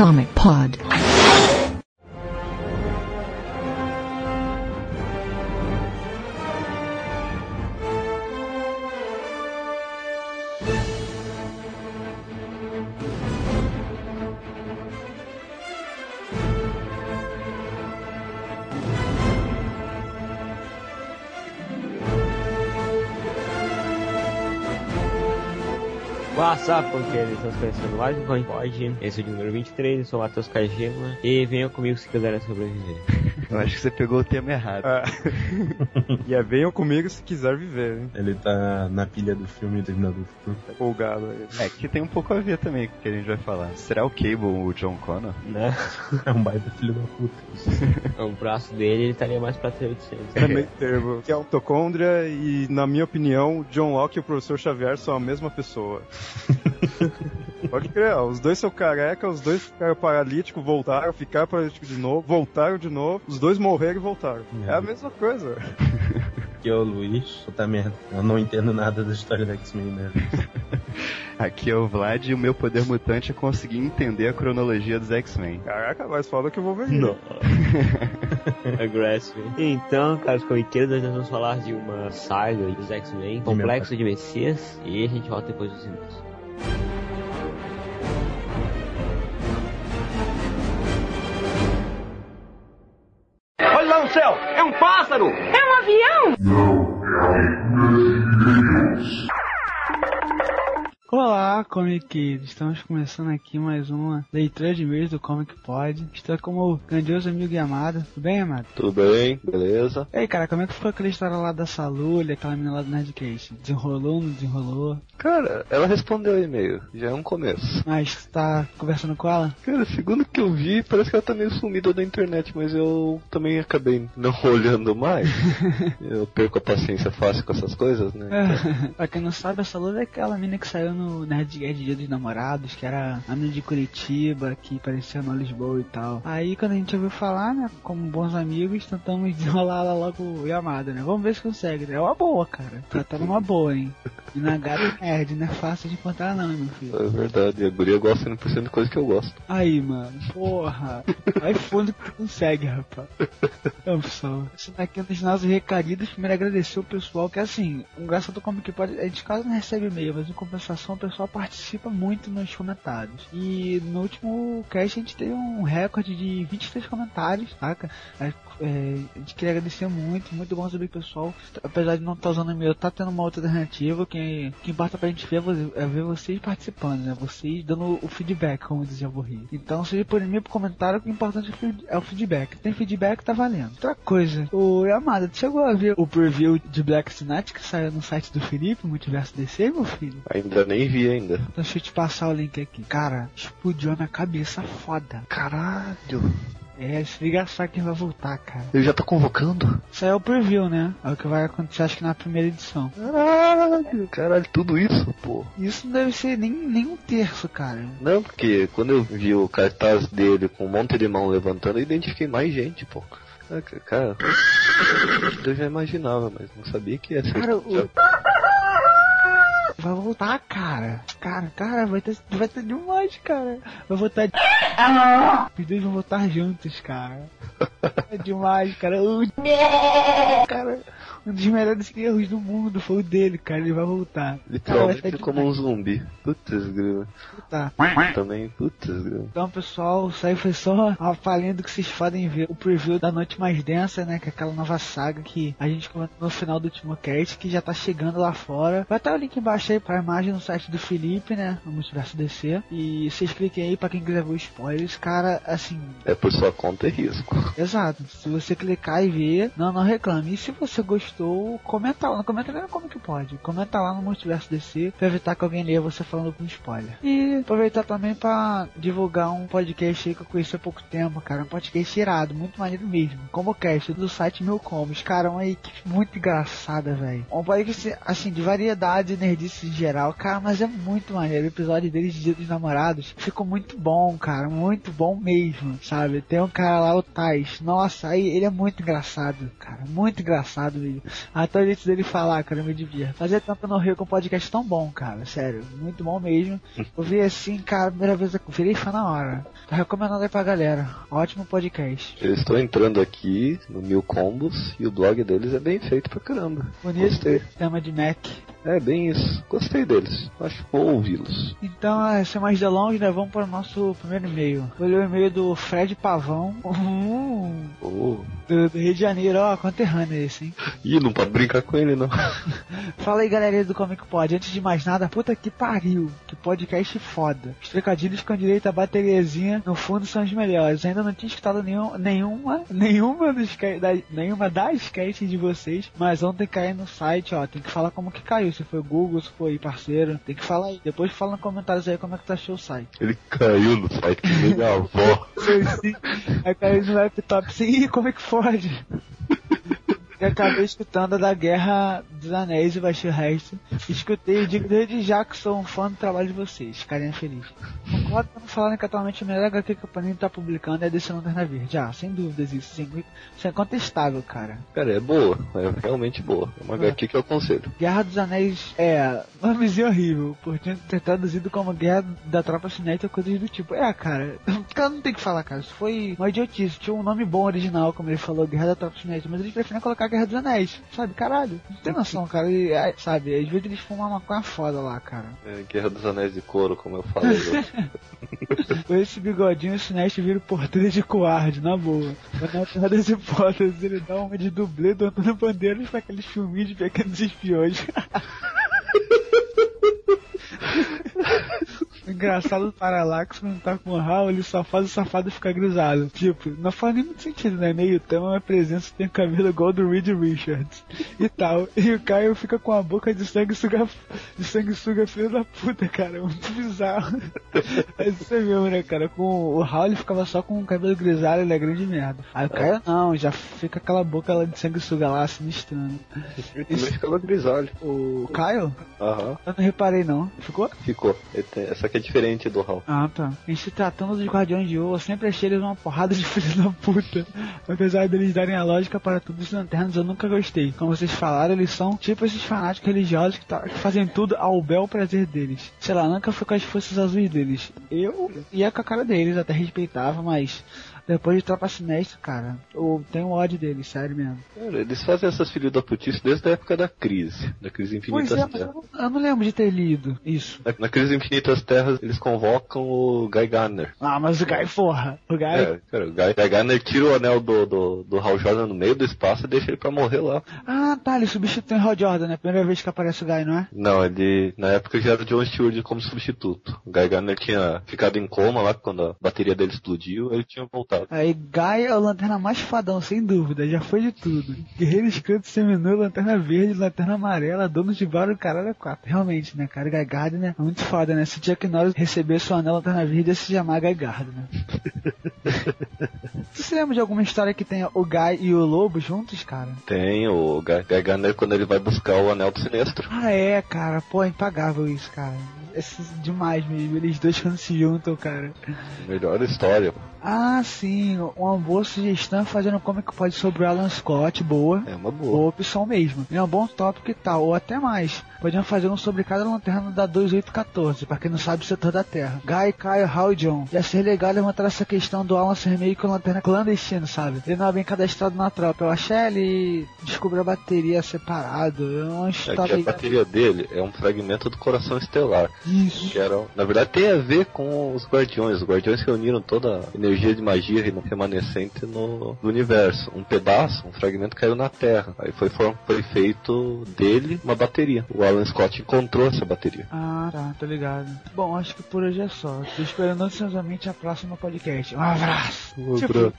Comic Pod. What's up, porque eles estão conhecendo mais um Coin Pod. Esse é o número 23, eu sou o Matheus Kajima. E venham comigo se quiserem sobreviver. Eu acho que você pegou o tema errado. Ah. e é venham comigo se quiser viver, hein? Ele tá na pilha do filme Terminador do Futuro. Tá aí. É, que tem um pouco a ver também com o que a gente vai falar. Será o Cable o John Connor? Né? É um baita filho da puta. o braço dele ele estaria mais pra 800. É meio termo. Que é autocôndria e, na minha opinião, John Locke e o professor Xavier são a mesma pessoa. Pode crer, ó, os dois são careca, os dois ficaram paralíticos, voltaram, ficaram paralíticos de novo, voltaram de novo, os dois morreram e voltaram. É a mesma coisa. Aqui é o Luiz, puta merda. Eu não entendo nada da história da X-Men mesmo. Aqui é o Vlad e o meu poder mutante é conseguir entender a cronologia dos X-Men. Caraca, mais foda que eu vou ver. Não. Aggressive. Então, caros corriqueiros, nós vamos falar de uma saga dos X-Men, Complexo de Messias, e a gente volta depois dos minutos. Céu! É um pássaro! É um avião! Não, é Olá, Comic Estamos começando aqui mais uma leitura de mês do Comic Pod. Estou com o grandioso amigo Yamada. Tudo bem, Yamada? Tudo bem, beleza. E aí, cara, como é que foi aquela história lá da Salulha, aquela menina lá do Nerdcast? Desenrolou, não desenrolou? Cara, ela respondeu o e-mail. Já é um começo. Mas tá conversando com ela? Cara, segundo que eu vi, parece que ela tá meio sumida da internet, mas eu também acabei não olhando mais. eu perco a paciência fácil com essas coisas, né? Então... pra quem não sabe, a Salulha é aquela menina que saiu no Nerdcast Dia dos Namorados, que era a menina de Curitiba, que parecia no Lisboa e tal. Aí quando a gente ouviu falar, né, como bons amigos, tentamos desenrolar ela logo o Yamada, né? Vamos ver se consegue. né? É uma boa, cara. Tá, tá numa boa, hein? E na gata nerd, não é fácil de encontrar não, meu filho. É verdade, a guria gosta 100% de coisa que eu gosto. Aí, mano, porra. Vai fundo que tu consegue, rapaz. Então, pessoal, isso daqui é um dos nossos recadidos. Primeiro agradecer o pessoal, que assim, um graças do Comic Pod, a gente quase não recebe e-mail, mas em compensação o pessoal participa muito nos comentários. E no último cast a gente teve um recorde de 23 comentários, saca? É, a gente queria agradecer muito, muito bom saber que o pessoal, apesar de não estar usando e-mail, tá tendo uma outra alternativa. Que, o que importa pra gente ver é ver vocês participando, né? Vocês dando o feedback, como dizia o Borri. Então, seja por e-mail, por comentário, o que é importante é o feedback. Tem feedback, tá valendo. Outra coisa, o Yamada, tu chegou a ver o preview de Black Knight que saiu no site do Felipe, Multiverso DC, meu filho? Ainda nem vi ainda. Então deixa eu te passar o link aqui. Cara, explodiu na cabeça foda. Caralho. É, se liga só quem vai voltar, cara. Ele já tá convocando? Isso aí é o preview, né? É o que vai acontecer, acho que na primeira edição. Caralho, caralho, tudo isso, pô. Isso não deve ser nem, nem um terço, cara. Não, porque quando eu vi o cartaz dele com um monte de mão levantando, eu identifiquei mais gente, pô. Cara, eu já imaginava, mas não sabia que ia ser. Cara, o vai voltar, cara. Cara, cara, vai ter, vai ter demais, cara. Vai voltar. Os dois vão voltar juntos, cara. É demais, cara. Cara, um dos melhores erros do mundo foi o dele, cara. Ele vai voltar. Literalmente cara, como um zumbi. Putz, grila. Tá. Também, putz, grila. Então, pessoal, isso aí foi só uma palhinha do que vocês podem ver. O preview da Noite Mais Densa, né? Que é aquela nova saga que a gente comentou no final do último cast, que já tá chegando lá fora. Vai estar o link embaixo aí pra imagem no site do Felipe, né? No Multiverso DC. E vocês cliquem aí pra quem quiser ver os spoilers. Cara, assim. É por sua conta e risco. Exato. Se você clicar e ver, não, não reclame. E se você gostou gostou, comenta lá. Comenta nem como que pode. Comenta lá no Multiverso DC pra evitar que alguém leia você falando com spoiler. E aproveitar também pra divulgar um podcast que eu conheci há pouco tempo, cara. Um podcast irado, muito maneiro mesmo. Como cast do site Mil Combos. Cara, uma equipe muito engraçada, velho. Um podcast, assim, de variedade e nerdice em geral. Cara, mas é muito maneiro. O episódio deles de Dia dos Namorados ficou muito bom, cara. Muito bom mesmo, sabe? Tem um cara lá, o Tais. Nossa, aí ele é muito engraçado, cara. Muito engraçado mesmo. Até jeito dele falar, cara, eu me divirto. Fazia tempo não rio com um podcast tão bom, cara. Sério, muito bom mesmo. Eu vi assim, cara, primeira vez eu virei fã na hora. Tô recomendando aí pra galera. Ótimo podcast. Eu estou entrando aqui no Mil Combos e o blog deles é bem feito pra caramba. Bonito. Gostei. Tema de Mac. É bem isso. Gostei deles. Acho bom ouvi-los. Então, é, sem mais delongas, né, vamos para o nosso primeiro e-mail. Ler o e-mail do Fred Pavão, Hum, Oh. do, do Rio de Janeiro, ó, conterrâneo esse, hein? Ih, não pode brincar com ele, não. Fala aí, galerinha do Comic Pod. Antes de mais nada, puta que pariu. Que podcast foda. Os trocadilhos com direito à bateriazinha no fundo são os melhores. Ainda não tinha escutado nenhum, nenhuma, nenhuma, dos, da, nenhuma das casts de vocês, mas ontem caiu no site, ó. Tem que falar como que caiu. Se foi Google, se foi parceiro. Tem que falar aí. Depois fala nos comentários aí como é que tá achou o site. Ele caiu no site minha avó. Aí caiu no laptop assim, Ih, como é que pode? E acabei escutando a da Guerra dos Anéis e baixei o resto. Escutei e digo desde já que sou um fã do trabalho de vocês. Carinha feliz. Concordo quando falaram que atualmente o melhor HQ que o Panini tá publicando é a DC Lanterna Verde. Ah, sem dúvidas isso. Sim, isso é contestável, cara. Cara, é boa. É realmente boa. É uma HQ que eu aconselho. Guerra dos Anéis é nomezinho horrível, por ter traduzido como Guerra da Tropa Cinética ou coisas do tipo. É, cara, o cara não tem que falar, cara. Isso foi uma idiotice. Tinha um nome bom original, como ele falou, Guerra da Tropa Cinética, mas eles preferiram colocar Guerra dos Anéis, sabe? Caralho, não tem noção, cara. E, é, sabe, às vezes eles fumam uma maconha foda lá, cara. É, Guerra dos Anéis de Couro, como eu falei. Com esse bigodinho, o Sinestro vira o porteiro de coarde, na boa. Mas na pior das hipóteses, ele dá uma de dublê do Antônio Bandeiras pra aqueles filminhos de pequenos espiões. Engraçado do Parallax quando tá com o Hal, ele só faz o safado ficar grisalho. Tipo, não faz nem muito sentido, né? Meio tema, mas presença tem cabelo igual do Reed Richards. E tal. E o Caio fica com a boca de sanguessuga, de sanguessuga filho da puta, cara. Muito bizarro. É isso mesmo, né, cara? Com o Hal ele ficava só com o cabelo grisalho, ele é grande merda. Aí o Caio não, já fica aquela boca lá de sanguessuga lá, sinistrando. Ele também grisalho. O Caio? Aham, Eu não reparei não. Ficou? ficou. Ele tem- Essa aqui é diferente do Hal. Ah, tá. Em se tratando dos Guardiões de Ouro, eu sempre achei eles uma porrada de filho da puta. Apesar deles darem a lógica para todos os lanternas, eu nunca gostei. Como vocês falaram, eles são tipo esses fanáticos religiosos que, tá- que fazem tudo ao bel prazer deles. Sei lá, nunca fui com as forças azuis deles. Eu ia com a cara deles, até respeitava, mas depois de Tropa Sinistra, cara, eu tenho ódio deles, sério mesmo. Cara, eles fazem essas filhas da putice desde a época da crise. Da crise Pois Infinitas é, mas eu não, eu não lembro de ter lido isso. Na, na crise Infinitas Terras, eles convocam o Guy Gardner. Ah, mas o Guy, porra, o Guy... É, cara, o Guy, Guy Gardner tira o anel do, do, do Hal Jordan no meio do espaço e deixa ele pra morrer lá. Ah, tá, ele substitui o Hal Jordan, né? Primeira vez que aparece o Guy, não é? Não, ele, na época já era o John Stewart como substituto. O Guy Gardner tinha ficado em coma lá quando a bateria dele explodiu, ele tinha voltado. Aí Guy é o lanterna mais fadão, sem dúvida, já foi de tudo. Guerreiro escrito seminou, lanterna verde, lanterna amarela, dono de bar, caralho, é quatro. Realmente, né, cara? Guy Gardner é muito foda, né? Se Chuck Norris recebesse o anel lanterna verde, ia se chamar Guy Gardner. tu se lembra de alguma história que tenha o Guy e o Lobo juntos, cara? Tem o Guy, Guy Gardner quando ele vai buscar o anel do sinestro. Ah, é, cara. Pô, é impagável isso, cara. Esse, demais mesmo. Eles dois quando se juntam, cara. Melhor história. Ah, sim. Uma boa sugestão é fazendo um comic pode sobre o Alan Scott, boa. É uma Boa boa. opção mesmo. É um bom tópico e tal, ou até mais. Podiam fazer um sobre cada lanterna da 2814, pra quem não sabe o setor da Terra. Guy, Kyle, Hal e John. Ia ser legal levantar essa questão do Alan ser meio que uma lanterna clandestina, sabe? Ele não é bem cadastrado na tropa. Eu achei ele descobriu a bateria separado. É uma É que história. a bateria dele é um fragmento do coração estelar. Isso. Que era, na verdade tem a ver com os guardiões. Os guardiões reuniram toda a energia energia de magia remanescente no, no universo. Um pedaço, um fragmento caiu na Terra. Aí foi, foi feito dele uma bateria. O Alan Scott encontrou essa bateria. Ah, tá, tô ligado. Bom, acho que por hoje é só. Tô esperando ansiosamente a próxima podcast. Um abraço! Tipo,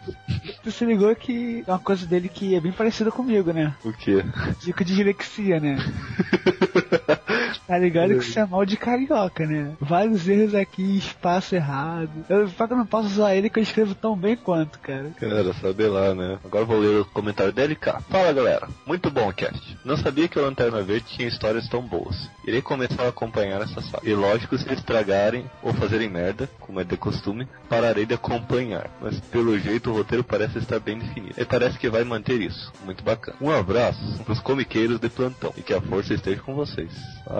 tu se ligou que é uma coisa dele que é bem parecida comigo, né? O quê? Dico de dislexia, né? Tá ligado que isso é mal de carioca, né? Vários erros aqui, espaço errado. Eu, só que eu não posso usar ele que eu escrevo tão bem quanto, cara. Cara, sabe lá, né? Agora vou ler o comentário dele cá. Fala galera, muito bom o cast. Não sabia que o Lanterna Verde tinha histórias tão boas. Irei começar a acompanhar essa saga. E lógico, se estragarem ou fazerem merda, como é de costume, pararei de acompanhar. Mas pelo jeito o roteiro parece estar bem definido. E parece que vai manter isso. Muito bacana. Um abraço pros comiqueiros de plantão. E que a força esteja com vocês.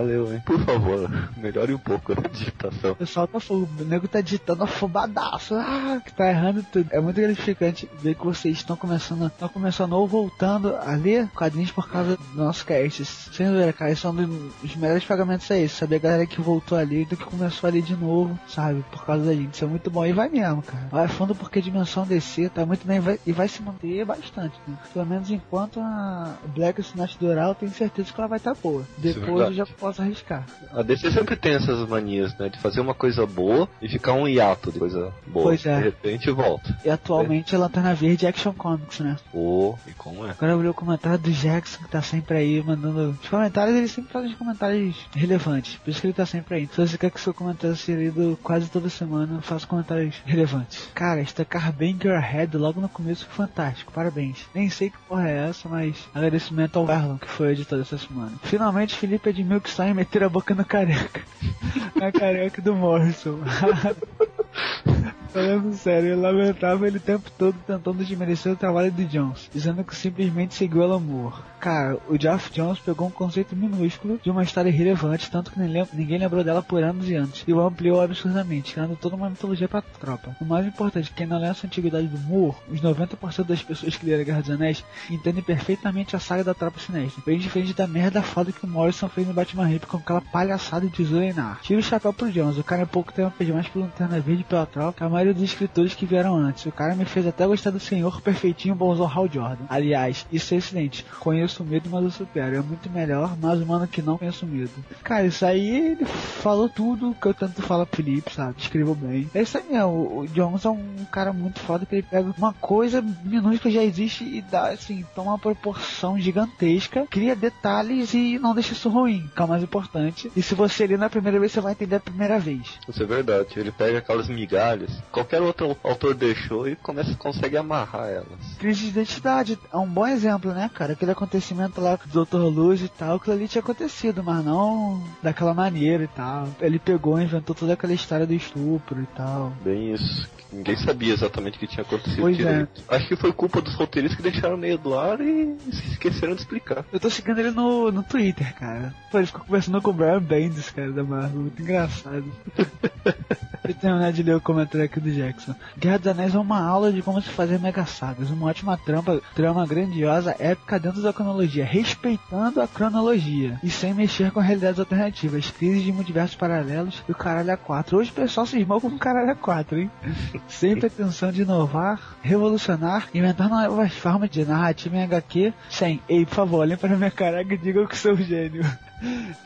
Valeu, hein? Por favor, melhore um pouco a digitação. O pessoal tá fogo, o nego tá digitando afobadaço, ah, que tá errando tudo. É muito gratificante ver que vocês estão começando, estão começando ou voltando a ler quadrinhos por causa do nosso cast. Sem dúvida, cara, isso é um dos melhores pagamentos é isso. Saber a galera que voltou a ler do que começou a ler de novo, sabe? Por causa da gente. Isso é muito bom. E vai mesmo, cara. Vai fundo porque a dimensão DC tá muito bem vai- e vai se manter bastante, né? Pelo menos enquanto a Black Sinat durar, eu tenho certeza que ela vai estar boa. Isso é Depois eu verdade. já posso arriscar. A DC sempre tem essas manias, né? De fazer uma coisa boa e ficar um hiato de coisa boa. Pois é. De repente volta. E atualmente é Lanterna Verde Action Comics, né? Pô, e como é? Agora eu vi o comentário do Jackson que tá sempre aí mandando. Os comentários, ele sempre faz os comentários relevantes. Por isso que ele tá sempre aí. Se você quer que seu comentário seja lido quase toda semana, eu faço comentários relevantes. Cara, estacar bem Your Head logo no começo foi fantástico. Parabéns. Nem sei que porra é essa, mas agradecimento ao Garland, que foi o editor dessa semana. Finalmente, Felipe admitiu que sai e meter a boca no careca. na careca do Morrison. Falando sério, eu lamentava ele o tempo todo tentando desmerecer o trabalho de Jones, dizendo que simplesmente seguiu Alan Moore. Cara, o Geoff Jones pegou um conceito minúsculo de uma história irrelevante, tanto que ninguém lembrou dela por anos e anos, e o ampliou absurdamente, criando toda uma mitologia pra tropa. O mais importante, quem não lê essa antiguidade do Moore, os 90% das pessoas que leram Guerra dos Anéis entendem perfeitamente a saga da tropa sinistra, bem diferente da merda foda que o Morrison fez no Batman Rip com aquela palhaçada de arte. Tira o chapéu pro Jones, o cara é pouco tempo fez mais pelo Lanterna Verde pela tropa que a maioria dos escritores que vieram antes. O cara me fez até gostar do senhor perfeitinho bonzão Hal Jordan. Aliás, isso é excelente. Conheço o medo, mas eu supero. É muito melhor, mais humano que não conheço medo. Cara, isso aí ele falou tudo que eu tanto falo pro Felipe, sabe? Escreveu bem. É isso aí mesmo. O Jones é um cara muito foda que ele pega uma coisa minúscula que já existe e dá, assim, toma uma proporção gigantesca, cria detalhes e não deixa isso ruim, que é o mais importante. E se você ler na primeira vez, você vai entender a primeira vez. Isso é verdade. Ele pega aquelas migalhas, qualquer outro autor deixou e começa, consegue amarrar elas. Crise de identidade é um bom exemplo, né, cara? Aquele acontecimento lá com o Dr. Luz e tal, aquilo ali tinha acontecido, mas não daquela maneira e tal. Ele pegou e inventou toda aquela história do estupro e tal. Bem isso. Ninguém sabia exatamente o que tinha acontecido Pois é. Acho que foi culpa dos roteiristas que deixaram meio do ar e se esqueceram de explicar. Eu tô seguindo ele no, no Twitter, cara. Pô, ele ficou conversando com o Brian Bendis, cara, da Marvel. Muito engraçado. Deixa eu terminar de ler o comentário aqui do Jackson. Guerra dos Anéis é uma aula de como se fazer mega sagas. Uma ótima trampa, trama grandiosa, épica dentro da cronologia, respeitando a cronologia. E sem mexer com realidades alternativas, crises de multiversos paralelos e o caralho a 4. Hoje o pessoal se esmou com o caralho a 4, hein? sem pretensão de inovar, revolucionar, inventar novas formas de narrativa em HQ, sem, ei, por favor, olhem para minha caraca e digam que sou gênio.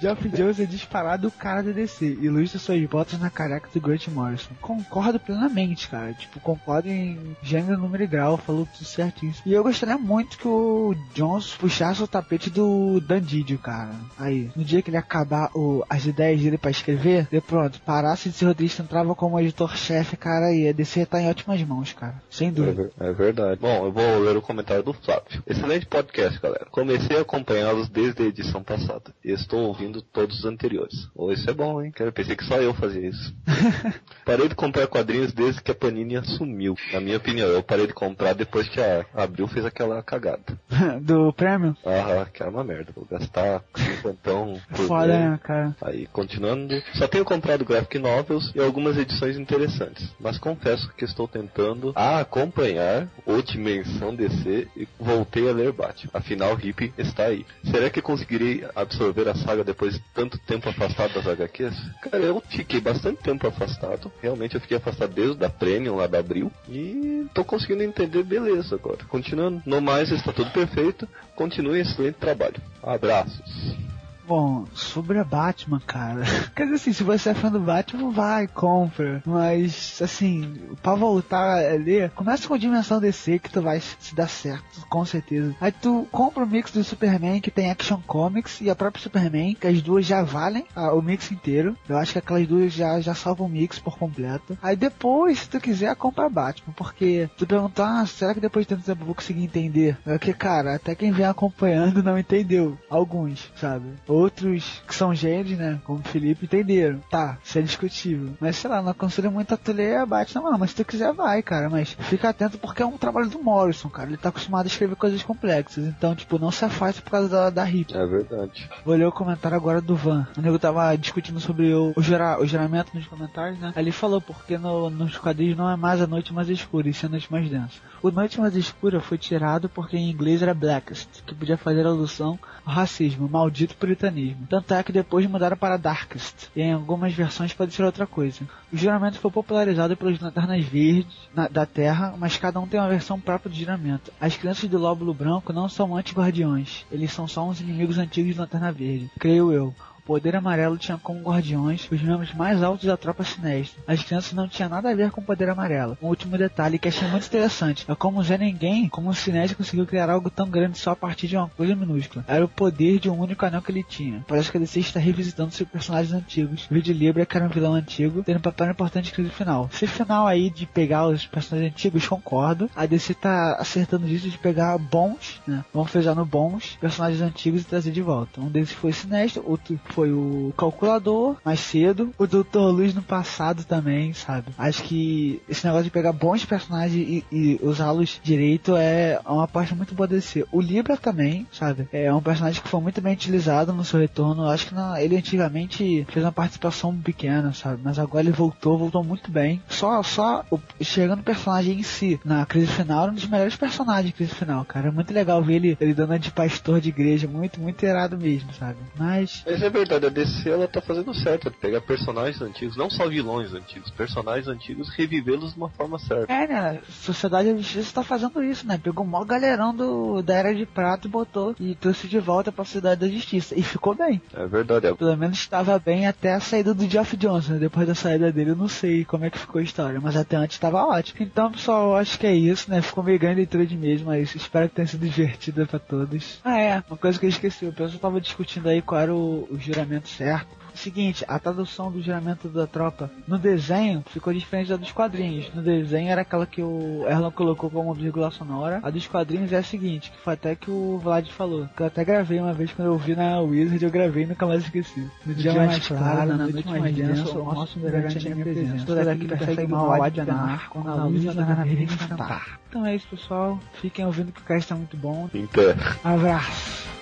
Geoff Jones é disparado o cara do DC, ilustra suas botas na careca do Grant Morrison. Concordo plenamente, cara. Tipo, concordo em gênero, número e grau, falou tudo certinho. E eu gostaria muito que o Jones puxasse o tapete do Dandidio, cara. Aí, no dia que ele acabar o, as ideias dele pra escrever, de pronto, parasse de ser roteirista, entrava como editor-chefe, cara, e a DC tá em ótimas mãos, cara. Sem É, dúvida. é verdade. Bom, eu vou ler o comentário do Flávio. Excelente podcast, galera. Comecei a acompanhá-los desde a edição passada. E estou ouvindo todos os anteriores. Oh, isso é bom, hein? Eu pensei que só eu fazia isso. parei de comprar quadrinhos desde que a Panini assumiu. Na minha opinião, eu parei de comprar depois que a Abril fez aquela cagada. do prêmio? Ah, que é uma merda. Vou gastar cinquentão por Foda, né, cara? Aí, continuando, só tenho comprado graphic novels e algumas edições interessantes, mas confesso que estou tentando a acompanhar o Dimensão DC e voltei a ler Batman. Afinal, Hip está aí. Será que conseguirei absorver a saga depois de tanto tempo afastado das HQs? Cara, eu fiquei bastante tempo afastado. Realmente eu fiquei afastado desde a Premium lá da Abril. E tô conseguindo entender beleza agora. Continuando. No mais, está tudo perfeito. Continue excelente trabalho. Abraços. Bom, sobre a Batman, cara. Quer dizer assim, se você é fã do Batman, vai, compra. Mas, assim, pra voltar a ler, começa com a dimensão DC que tu vai se dar certo, com certeza. Aí tu compra o mix do Superman que tem Action Comics e a própria Superman, que as duas já valem ah, o mix inteiro. Eu acho que aquelas duas já, já salvam o mix por completo. Aí depois, se tu quiser, compra a Batman. Porque tu perguntar, ah, será que depois de tanto tempo eu vou conseguir entender? É que, cara, até quem vem acompanhando não entendeu. Alguns, sabe? Outros que são gênios, né? Como o Felipe, entenderam. Tá, isso é discutível. Mas sei lá, não aconselho muito a tu ler Batman, não. Mas se tu quiser, vai, cara. Mas fica atento porque é um trabalho do Morrison, cara. Ele tá acostumado a escrever coisas complexas. Então, tipo, não se afaste por causa da, da hip. É verdade. Vou ler o comentário agora do Van. O nego tava discutindo sobre o, o, o geramento nos comentários, né? Ele falou porque no, nos quadrinhos não é mais a noite mais escura, e sim a noite mais densa. O Noite Mais Escura foi tirado porque em inglês era Blackest, que podia fazer alusão ao racismo, maldito puritanismo. Tanto é que depois mudaram para Darkest, e em algumas versões pode ser outra coisa. O juramento foi popularizado pelos Lanternas Verdes na, da Terra, mas cada um tem uma versão própria do juramento. As crianças do Lóbulo Branco não são anti-guardiões, eles são só uns inimigos antigos de Lanterna Verde, creio eu. Poder Amarelo tinha como guardiões os membros mais altos da tropa sinestra. As crianças não tinham nada a ver com o Poder Amarelo. Um último detalhe que achei muito interessante é como Zé Ninguém, como o Sinestro conseguiu criar algo tão grande só a partir de uma coisa minúscula. Era o poder de um único anel que ele tinha. Parece que a DC está revisitando seus personagens antigos. O de Libra, que era um vilão antigo, tendo um papel importante no final. Esse final aí de pegar os personagens antigos, concordo. A DC tá acertando isso de pegar bons, né? Vamos fechar no bons personagens antigos e trazer de volta. Um desses foi Sinestro, outro foi o Calculador mais cedo, o Dr. Luz no passado também, sabe? Acho que esse negócio de pegar bons personagens e, e usá-los direito é uma parte muito boa desse. O Libra também, sabe? É um personagem que foi muito bem utilizado no seu retorno. Acho que não, ele antigamente fez uma participação pequena, sabe? Mas agora ele voltou, voltou muito bem. Só, só o, chegando o personagem em si, na crise final, um dos melhores personagens da crise final, cara. É muito legal ver ele, ele dando de pastor de igreja, muito, muito irado mesmo, sabe? Mas. Mas é verdade, a DC ela tá fazendo certo, de pegar personagens antigos, não só vilões antigos, personagens antigos, revivê-los de uma forma certa. É, né? Sociedade da Justiça tá fazendo isso, né? Pegou o maior galerão do, da Era de Prata e botou e trouxe de volta pra Sociedade da Justiça. E ficou bem. É verdade. É... Pelo menos estava bem até a saída do Geoff Johnson. né? Depois da saída dele, eu não sei como é que ficou a história, mas até antes estava ótimo. Então, pessoal, eu acho que é isso, né? Ficou meio grande leitura de mesmo, mas espero que tenha sido divertida pra todos. Ah, é. Uma coisa que eu esqueci. O pessoal tava discutindo aí qual era o, o juramento certo. Seguinte, a tradução do juramento da tropa no desenho ficou diferente da dos quadrinhos. No desenho era aquela que o Erlon colocou como vírgula sonora. A dos quadrinhos é a seguinte, que foi até que o Vlad falou. Que eu até gravei uma vez quando eu vi na Wizard, eu gravei e nunca mais esqueci. No dia, mais claro, na noite mais densa, o nosso garante a minha presença. Toda aqui persegue mal a Adjanar, quando a luz da vem cantar. Então é isso, pessoal. Fiquem ouvindo que o cast tá muito bom. Então, Abraço.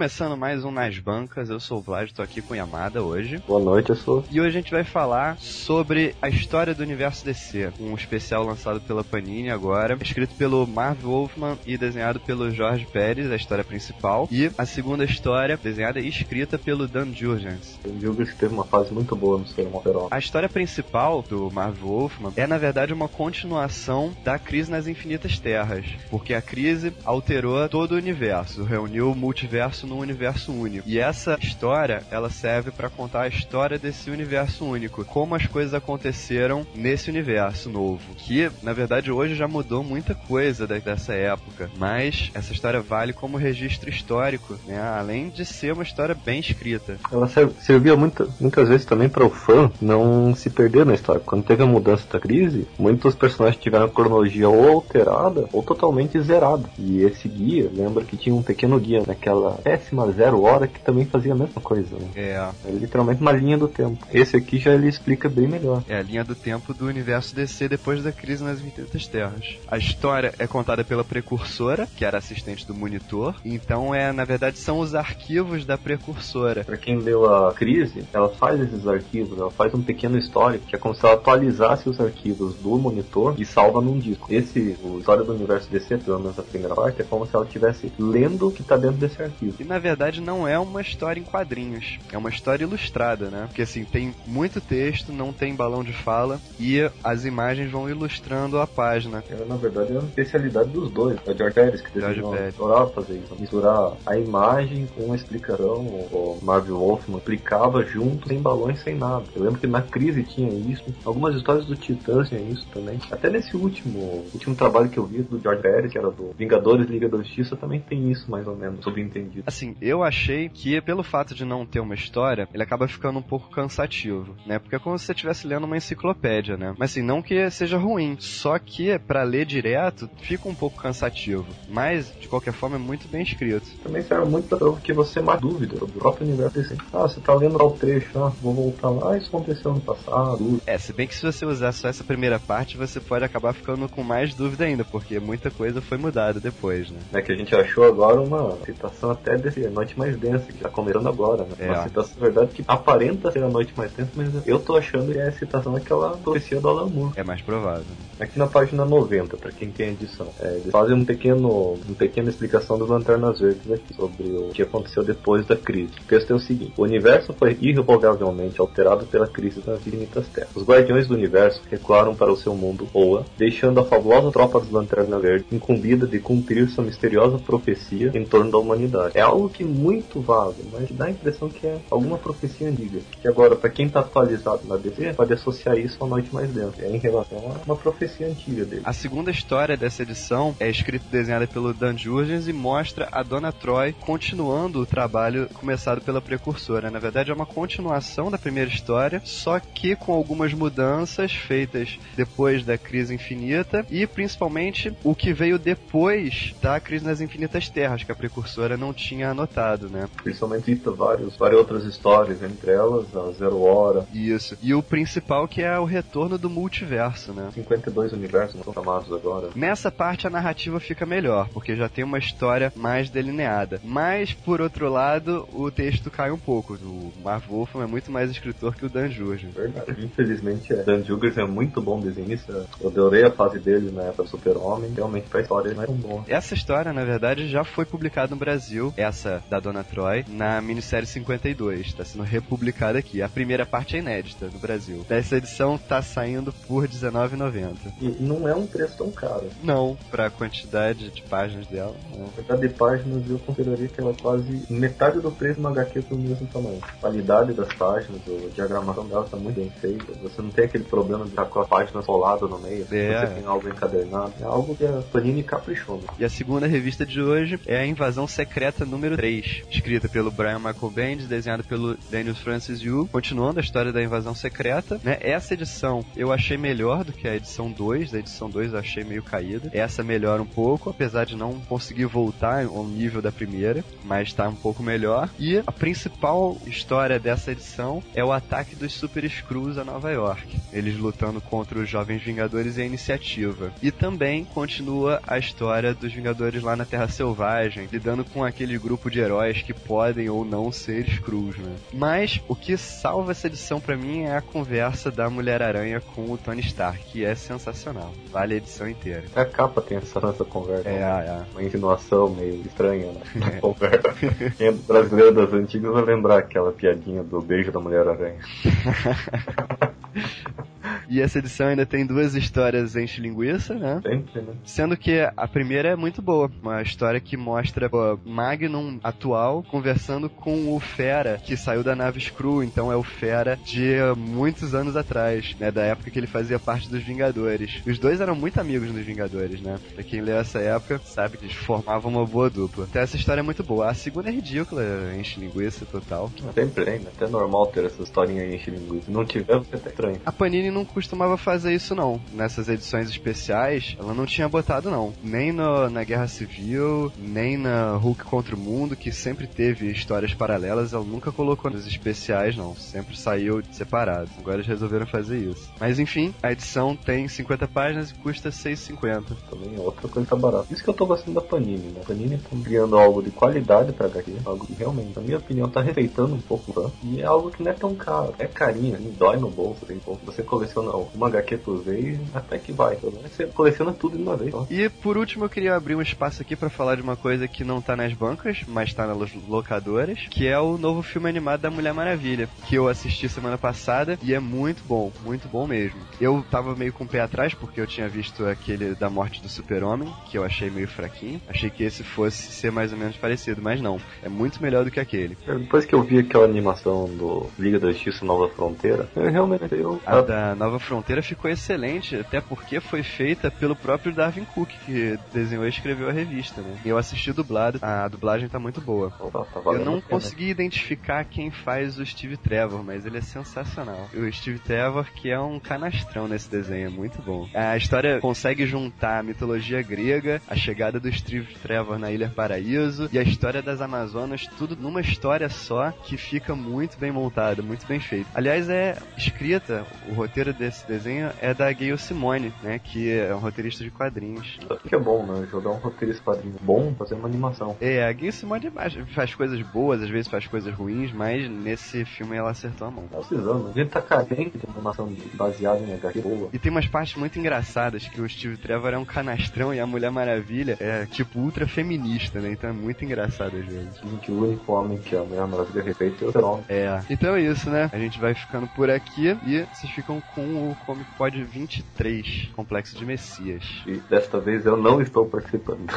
Começando mais um Nas Bancas, eu sou o Vlad, tô aqui com Yamada hoje. boa noite, eu sou. E hoje a gente vai falar sobre a história do universo DC, um especial lançado pela Panini agora, escrito pelo Marv Wolfman e desenhado pelo Jorge Pérez, a história principal, e a segunda história, desenhada e escrita pelo Dan Jurgens. O Gilbert teve uma fase muito boa no cinema overall. A história principal do Marv Wolfman é, na verdade, uma continuação da crise nas Infinitas Terras, porque a crise alterou todo o universo, reuniu o multiverso num universo único. E essa história, ela serve para contar a história desse universo único, como as coisas aconteceram nesse universo novo, que, na verdade, hoje já mudou muita coisa dessa época, mas essa história vale como registro histórico, né? Além de ser uma história bem escrita. Ela ser- servia muita, muitas vezes também para o fã não se perder na história. Quando teve a mudança da crise, muitos personagens tiveram a cronologia ou alterada ou totalmente zerada. E esse guia, lembra que tinha um pequeno guia naquela décima zero hora que também fazia a mesma coisa, né? É, É literalmente uma linha do tempo. Esse aqui já ele explica bem melhor. é a linha do tempo do universo DC depois da crise nas Infinitas Terras. A história é contada pela precursora, que era assistente do monitor. Então é, na verdade, são os arquivos da precursora. Pra quem leu a crise, ela faz esses arquivos, ela faz um pequeno histórico, que é como se ela atualizasse os arquivos do monitor e salva num disco. Esse, o História do Universo DC, pelo menos a primeira parte, é como se ela estivesse lendo o que tá dentro desse arquivo. Na verdade não é uma história em quadrinhos, é uma história ilustrada, né? Porque assim, tem muito texto, não tem balão de fala e as imagens vão ilustrando a página. Ela, na verdade, é uma especialidade dos dois. É o George Pérez que George desenhou, adorava fazer isso. Misturar a imagem com a explicação. O Marvel Wolfman explicava junto, sem balões, sem nada. Eu lembro que na crise tinha isso. Algumas histórias do Titãs tinha isso também. Até nesse último, último trabalho que eu vi do George Pérez, que era do Vingadores Liga da Justiça, também tem isso, mais ou menos, subentendido. Assim, eu achei que pelo fato de não ter uma história, ele acaba ficando um pouco cansativo, né? Porque é como se você estivesse lendo uma enciclopédia, né? Mas assim, não que seja ruim, só que pra ler direto fica um pouco cansativo. Mas, de qualquer forma, é muito bem escrito. Também serve muito para que você mais dúvida sobre o próprio universo DC. Ah, você tá lendo lá o trecho, ah, vou voltar lá, isso aconteceu no passado. É, se bem que se você usar só essa primeira parte, você pode acabar ficando com mais dúvida ainda, porque muita coisa foi mudada depois, né? né, que a gente achou agora uma citação até desse Noite Mais Densa, que tá começando agora, né? É. Uma citação, na verdade, que aparenta ser a Noite Mais Densa, mas eu tô achando que é a citação daquela profecia do Alan Moore. É mais provável. Aqui na página 90, pra quem tem edição. É, eles fazem um pequeno, uma pequena explicação dos Lanternas Verdes aqui, sobre o que aconteceu depois da crise. O texto é o seguinte, o universo foi irrevogavelmente alterado pela crise das infinitas terras. Os Guardiões do Universo recuaram para o seu mundo, Oa, deixando a fabulosa tropa dos Lanternas Verdes incumbida de cumprir sua misteriosa profecia em torno da humanidade. É algo que muito vago, mas dá a impressão que é alguma profecia antiga. Que agora, para quem tá atualizado na DC, pode associar isso à Noite Mais Densa. É em relação a uma profecia antiga dele. A segunda história dessa edição é escrita e desenhada pelo Dan Jurgens e mostra a Dona Troy continuando o trabalho começado pela precursora. Na verdade, é uma continuação da primeira história, só que com algumas mudanças feitas depois da crise infinita e principalmente o que veio depois da crise nas infinitas terras, que a precursora não tinha anotado, né? Principalmente cita vários, várias outras histórias, entre elas a Zero Hora, Isso. E o principal que é o retorno do multiverso, né? 52 universos são chamados agora. Nessa parte a narrativa fica melhor, porque já tem uma história mais delineada. Mas, por outro lado, o texto cai um pouco. O Marv Wolfman é muito mais escritor que o Dan Jurgens. Verdade. Infelizmente é. Dan Jugers é muito bom desenhista. Eu adorei a fase dele na época do Super-Homem. Realmente pra história ele não é tão bom. Essa história, na verdade, já foi publicada no Brasil, essa da Dona Troy, na minissérie 52. Está sendo republicada aqui. A primeira parte é inédita no Brasil. Essa edição tá saindo por R$19,90. E não é um preço tão caro. Não, pra quantidade de páginas dela. não. Na verdade, de páginas eu consideraria que ela é quase metade do preço de uma HQ do mesmo tamanho. A qualidade das páginas, a diagramação dela tá muito bem feita. Você não tem aquele problema de estar com a página solada no meio. É. Você tem algo encadernado. É algo que a Panini caprichou. né? E a segunda revista de hoje é a Invasão Secreta número 3, escrita pelo Brian Michael Bendis, desenhada pelo Daniel Francis Yu, continuando a história da Invasão Secreta. Né? Essa edição eu achei melhor do que a edição 2, da edição 2 eu achei meio caída. Essa melhora um pouco, apesar de não conseguir voltar ao nível da primeira, mas tá um pouco melhor. E a principal história dessa edição é o ataque dos Super Screws a Nova York. Eles lutando contra os Jovens Vingadores e a Iniciativa. E também continua a história dos Vingadores lá na Terra Selvagem, lidando com aquele grupo de heróis que podem ou não ser Screws, né? Mas o que salva essa edição pra mim é a conversa da Mulher-Aranha com o Tony Stark, que é sensacional. Vale a edição inteira. A capa tem essa, essa conversa. É, é. Uma insinuação meio estranha né? na conversa. Quem é brasileiro das antigas vai lembrar aquela piadinha do beijo da Mulher-Aranha. E essa edição ainda tem duas histórias enche linguiça, né? Sempre, né? Sendo que a primeira é muito boa. Uma história que mostra o Magnum atual conversando com o Fera, que saiu da nave Screw. Então é o Fera de muitos anos atrás, né? Da época que ele fazia parte dos Vingadores. Os dois eram muito amigos dos Vingadores, né? Pra quem leu essa época, sabe que eles formavam uma boa dupla. Então essa história é muito boa. A segunda é ridícula, enche linguiça total. Sempre né? Até normal ter essa historinha enche linguiça. Não tiver, você tá estranho. A Panini não costumava fazer isso não. Nessas edições especiais, ela não tinha botado não. Nem no, na Guerra Civil, nem na Hulk contra o Mundo, que sempre teve histórias paralelas, ela nunca colocou nos especiais não. Sempre saiu separado. Agora eles resolveram fazer isso. Mas enfim, a edição tem 50 páginas e custa 6,50. Também é outra coisa barata. Isso que eu tô gostando da Panini, né? A Panini tá criando algo de qualidade pra HQ, algo que realmente, na minha opinião, tá respeitando um pouco o fã. E é algo que não é tão caro. É carinho, assim, dói no bolso, tem pouco. Você coleciona uma HQ por vez, até que vai. Pelo menos Você coleciona tudo de uma vez. Ó. E por último, eu queria abrir um espaço aqui pra falar de uma coisa que não tá nas bancas, mas tá nas locadoras, que é o novo filme animado da Mulher Maravilha, que eu assisti semana passada e é muito bom, muito bom mesmo. Eu tava meio com o pé atrás porque eu tinha visto aquele da morte do Super-Homem, que eu achei meio fraquinho. Achei que esse fosse ser mais ou menos parecido, mas não. É muito melhor do que aquele. Depois que eu vi aquela animação do Liga da Justiça Nova Fronteira, eu realmente eu. A da Nova Fronteira ficou excelente, até porque foi feita pelo próprio Darwin Cook, que desenhou e escreveu a revista, né? E eu assisti dublado, a dublagem tá muito boa. Opa, tá Eu não consegui identificar quem faz o Steve Trevor, mas ele é sensacional. O Steve Trevor, que é um canastrão nesse desenho, é muito bom. A história consegue juntar a mitologia grega, a chegada do Steve Trevor na Ilha Paraíso e a história das Amazonas, tudo numa história só que fica muito bem montada, muito bem feita. Aliás, é escrita, o roteiro desse desenho é da Gayle Simone, né, que é um roteirista de quadrinhos. Que é bom, né? Jogar um roteirista quadrinho bom, fazer uma animação. É, a Gayle Simone faz- coisas boas, às vezes faz coisas ruins, mas nesse filme ela acertou a mão. Tá precisando, né? A gente tá carente de animação baseada em HQ boa. E tem umas partes muito engraçadas que o Steve Trevor é um canastrão e a Mulher Maravilha é tipo ultra feminista, né? Então é muito engraçado às vezes. Que o único homem que a Mulher Maravilha respeita é o Super-Homem. É. Então é isso, né? A gente vai ficando por aqui e vocês ficam com o Comic Pod 23, Complexo de Messias. E desta vez eu não estou participando.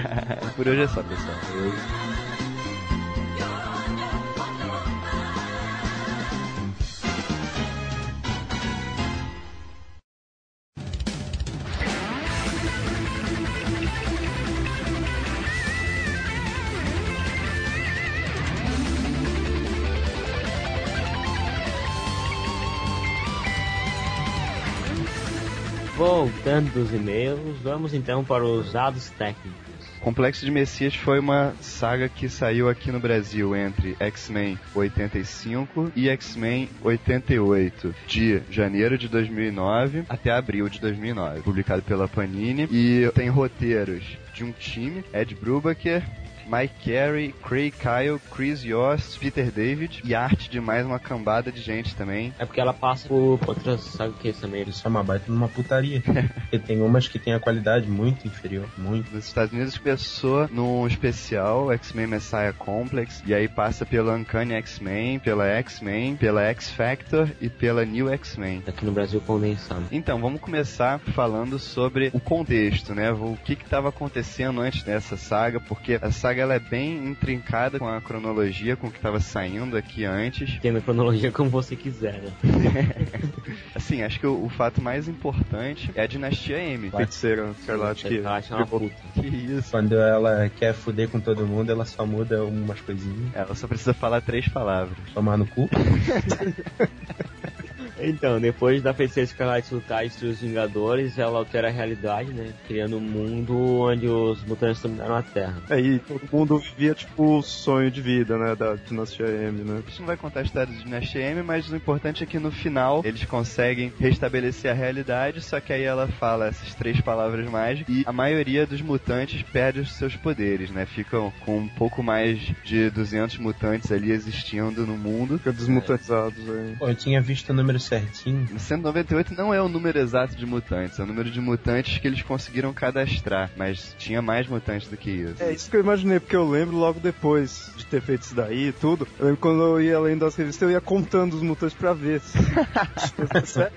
por hoje é só, pessoal. Voltando dos e-mails, vamos então para os dados técnicos. Complexo de Messias foi uma saga que saiu aqui no Brasil entre X-Men 85 e X-Men 88, de janeiro de 2009 até abril de 2009, publicado pela Panini e tem roteiros de um time, Ed Brubaker, Mike Carey, Craig Kyle, Chris Yost, Peter David e arte de mais uma cambada de gente também. É porque ela passa por outras sagas também. Isso é uma baita numa putaria. Porque tem umas que tem a qualidade muito inferior. Muito. Nos Estados Unidos começou num especial X-Men Messiah Complex e aí passa pela Uncanny X-Men, pela X-Men, pela X-Factor e pela New X-Men. Aqui no Brasil condensando. Então, vamos começar falando sobre o contexto, né? O que estava acontecendo antes dessa saga, porque a saga ela é bem intrincada com a cronologia, com o que estava saindo aqui antes. Tendo a cronologia como você quiser, né? Assim, acho que o, o fato mais importante é a dinastia M. Feiticeira que. Eu acho uma puta. Que isso? Quando ela quer fuder com todo mundo, ela só muda umas coisinhas. Ela só precisa falar três palavras. Tomar no cu. Então, depois da Feiticeira Escarlate lutar e destruir os Vingadores, ela altera a realidade, né? Criando um mundo onde os mutantes dominaram a Terra. É, e todo mundo vivia, tipo, o sonho de vida, né, da dinastia M, né? A gente não vai contar a história de Dinastia M, mas o importante é que no final eles conseguem restabelecer a realidade, só que aí ela fala essas três palavras mágicas e a maioria dos mutantes perde os seus poderes, né? Ficam com um pouco mais de 200 mutantes ali existindo no mundo. Fica desmutantizados aí. Pô, eu tinha visto o número certinho. 198 não é o número exato de mutantes, é o número de mutantes que eles conseguiram cadastrar, mas tinha mais mutantes do que isso. É isso que eu imaginei, porque eu lembro logo depois de ter feito isso daí e tudo. Eu lembro quando eu ia lendo as revistas, eu ia contando os mutantes pra ver. Sério?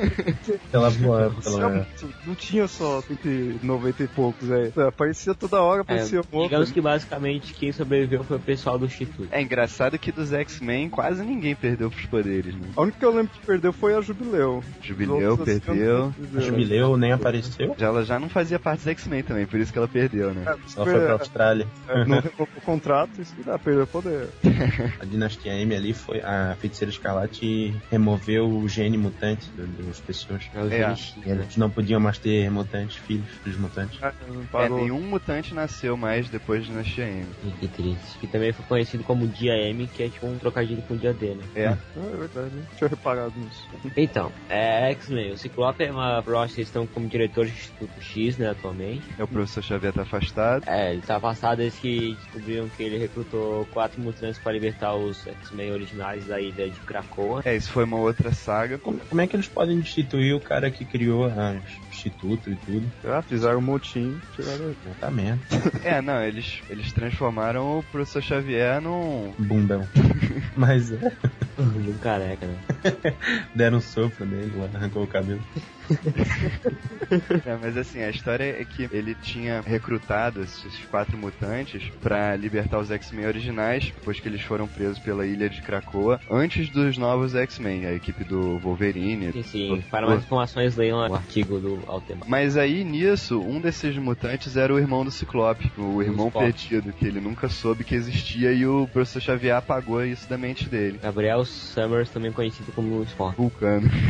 Pela boa, pela... Realmente, Não tinha só 190 e poucos, é. Aparecia toda hora, aparecia um É, digamos que basicamente quem sobreviveu foi o pessoal do Instituto. É engraçado que dos X-Men quase ninguém perdeu os poderes, né? A única que eu lembro que perdeu foi a Jubileu. Jubileu perdeu. eu não- Jubileu nem apareceu. Já, ela já não fazia parte dos X-Men também, por isso que ela perdeu, né? É, Ela foi pra Austrália. é, não renovou o contrato, isso que dá, perdeu poder. A dinastia M ali foi a feiticeira escarlate removeu o gene mutante das pessoas. É o É. E né? eles não podiam mais ter mutantes, filhos, filhos mutantes. É, parou. nenhum mutante nasceu mais depois de Dinastia M. Ih, Que triste. Que também foi conhecido como Dia M, que é tipo um trocadilho com o dia D, né? É. Ah, é verdade, né? tinha nisso. Então, é X-Men. O Ciclope é uma Rocha, eles estão como diretor de Instituto X, né, atualmente. É o professor Xavier tá afastado. É, ele tá afastado desde que descobriram que ele recrutou quatro mutantes para libertar os X-Men originais da ilha de Krakoa. É, isso foi uma outra saga. Como, como é que eles podem destituir o cara que criou a Instituto e tudo? Ah, fizeram um motim, tiraram Tá merda. É, não, eles, eles transformaram o professor Xavier num. Bundão. Mas é, Um careca, né? deram um sopro nele lá, arrancou o cabelo. É, mas assim, a história é que ele tinha recrutado esses quatro mutantes pra libertar os X-Men originais, depois que eles foram presos pela ilha de Krakoa, antes dos novos X-Men, a equipe do Wolverine. Sim, sim. Para mais informações, leiam o artigo do Altema. Mas aí nisso, um desses mutantes era o irmão do Ciclope, o irmão Spock. perdido, que ele nunca soube que existia e o professor Xavier apagou isso da mente dele. Gabriel Summers, também conhecido como Spock. Vulcano.